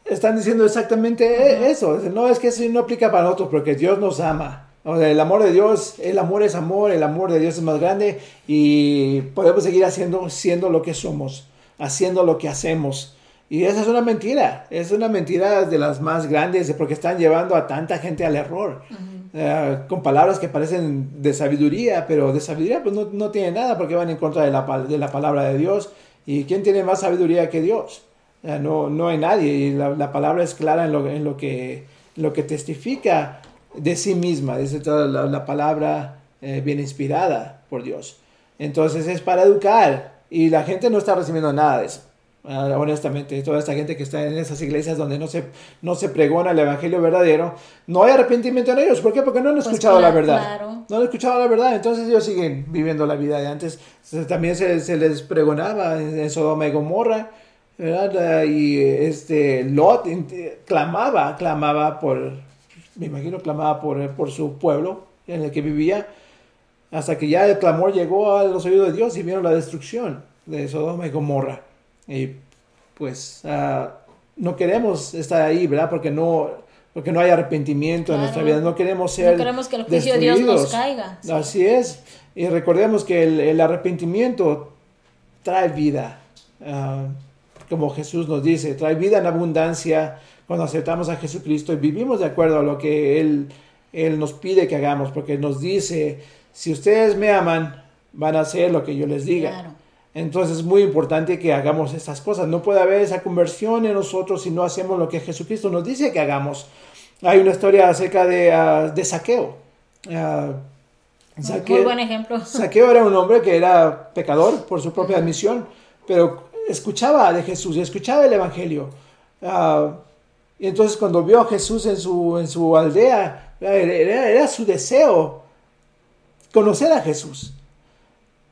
están diciendo exactamente eso. No es que eso no aplica para nosotros, porque Dios nos ama. O sea, el amor de Dios, el amor es amor, el amor de Dios es más grande y podemos seguir haciendo, siendo lo que somos, haciendo lo que hacemos. Y esa es una mentira, es una mentira de las más grandes porque están llevando a tanta gente al error. Eh, con palabras que parecen de sabiduría, pero de sabiduría pues no, no tiene nada porque van en contra de la, de la palabra de Dios. ¿Y quién tiene más sabiduría que Dios? No, no hay nadie y la, la palabra es clara en lo, que, lo que testifica de sí misma, dice toda la, la palabra eh, bien inspirada por Dios. Entonces es para educar y la gente no está recibiendo nada de eso. Ah, honestamente, toda esta gente que está en esas iglesias donde no se, no se pregona el evangelio verdadero, no hay arrepentimiento en ellos. ¿Por qué? Porque no han Pues escuchado la verdad. claro. No han escuchado la verdad, entonces ellos siguen viviendo la vida de antes. También se, se les pregonaba en, Sodoma y Gomorra, ¿verdad? Y este Lot clamaba, clamaba por, me imagino, clamaba por, por su pueblo en el que vivía, hasta que ya el clamor llegó a los oídos de Dios y vieron la destrucción de Sodoma y Gomorra. Y pues ah, no queremos estar ahí, ¿verdad? Porque no, porque no hay arrepentimiento en nuestra vida, no queremos ser No queremos que el juicio de Dios nos caiga. Sí. Así es. Y recordemos que el, el arrepentimiento trae vida. ah, como Jesús nos dice, trae vida en abundancia cuando aceptamos a Jesucristo y vivimos de acuerdo a lo que Él, Él nos pide que hagamos, porque nos dice, si ustedes me aman, van a hacer lo que yo les diga. Claro. Entonces es muy importante que hagamos estas cosas. No puede haber esa conversión en nosotros si no hacemos lo que Jesucristo nos dice que hagamos. Hay una historia acerca de, ah, de saqueo. Muy Saqueo- buen ejemplo. Saqueo era un hombre que era pecador por su propia admisión, pero escuchaba de Jesús y escuchaba el Evangelio. Ah, y entonces cuando vio a Jesús en su, en su aldea, era- era su deseo conocer a Jesús.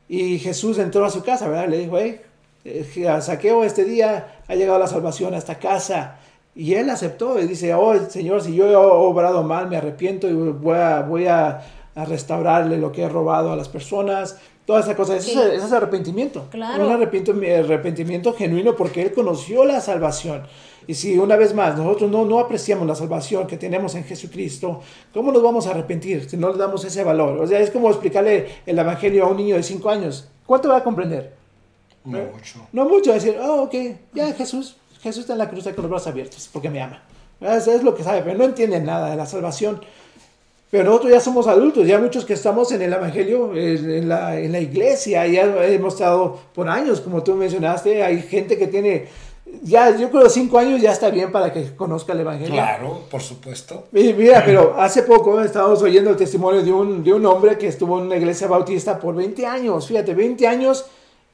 Y Jesús entró a su casa, ¿verdad? Le dijo, hey, eh, Saqueo este día ha llegado la salvación a esta casa. Y él aceptó y dice, oh Señor, si yo he obrado mal, me arrepiento y voy a, voy a restaurarle lo que he robado a las personas. Toda esa cosa, eso, Sí. es, eso es arrepentimiento. Claro. Un arrepentimiento, arrepentimiento genuino porque él conoció la salvación. Y si una vez más nosotros no, no apreciamos la salvación que tenemos en Jesucristo, ¿cómo nos vamos a arrepentir si no le damos ese valor? O sea, es como explicarle el Evangelio a un niño de 5 años. ¿Cuánto va a comprender? No mucho. No mucho, decir, oh, ok, ya Jesús, Jesús está en la cruz con los brazos abiertos porque me ama. Eso es lo que sabe, pero no entiende nada de la salvación. Pero nosotros ya somos adultos, ya muchos que estamos en el Evangelio, en la, en la iglesia, ya hemos estado por años, como tú mencionaste, hay gente que tiene, ya yo creo cinco años ya está bien para que conozca el Evangelio. Claro, por supuesto. Y mira, pero hace poco estábamos oyendo el testimonio de un, de un hombre que estuvo en una iglesia bautista por 20 años, fíjate, 20 años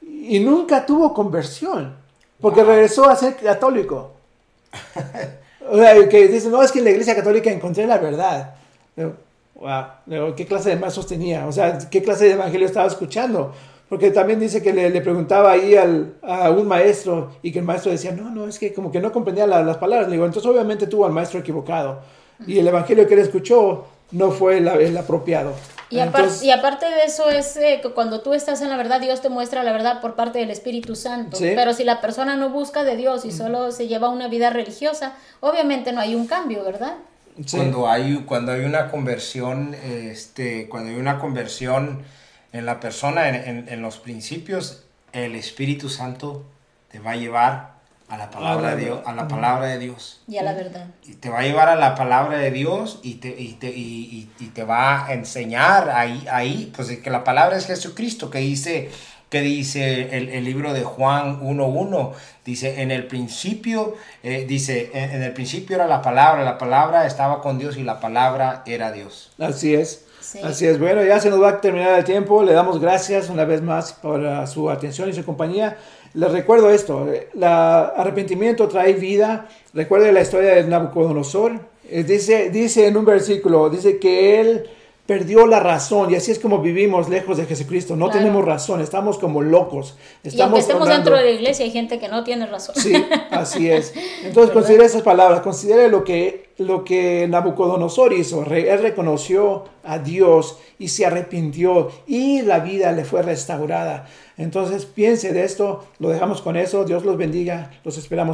y nunca tuvo conversión, porque Wow. regresó a ser católico. O sea, que dice, no, es que en la iglesia católica encontré la verdad. Wow, ¿qué clase de maestros tenía? O sea, ¿qué clase de evangelio estaba escuchando? Porque también dice que le, le preguntaba ahí al, a un maestro y que el maestro decía, no, no, es que como que no comprendía la- las palabras. Le digo, entonces obviamente tuvo al maestro equivocado. Y el evangelio que él escuchó no fue la- el apropiado. Y, Entonces, y aparte de eso es eh, que cuando tú estás en la verdad, Dios te muestra la verdad por parte del Espíritu Santo. Sí. Pero si la persona no busca de Dios y solo se lleva una vida religiosa, obviamente no hay un cambio, ¿verdad? Sí. Cuando hay, cuando hay una conversión, este, cuando hay una conversión en la persona, en, en- en los principios, el Espíritu Santo te va a llevar a la palabra, la de, Dios, a la palabra de Dios. Y a la verdad. Y te va a llevar a la palabra de Dios y te, y te, y, y- y te va a enseñar ahí, ahí, pues que la palabra es Jesucristo, que dice, que dice el, el libro de Juan 1.1, dice, en el principio, eh, dice, en, en el principio era la palabra, la palabra estaba con Dios y la palabra era Dios. Así es. Sí. Así es. Bueno, ya se nos va a terminar el tiempo. Le damos gracias una vez más por uh, su atención y su compañía. Les recuerdo esto, eh, el arrepentimiento trae vida. Recuerde la historia de Nabucodonosor. Eh, dice, dice en un versículo, dice que él perdió la razón y así es como vivimos lejos de Jesucristo. No Claro. tenemos razón, estamos como locos. y aunque Estamos estemos dentro de la iglesia, hay gente que no tiene razón. Sí, así es. Entonces considere esas palabras, considere lo que, lo que Nabucodonosor hizo. Él reconoció a Dios y se arrepintió y la vida le fue restaurada. Entonces piense de esto, lo dejamos con eso, Dios los bendiga, los esperamos.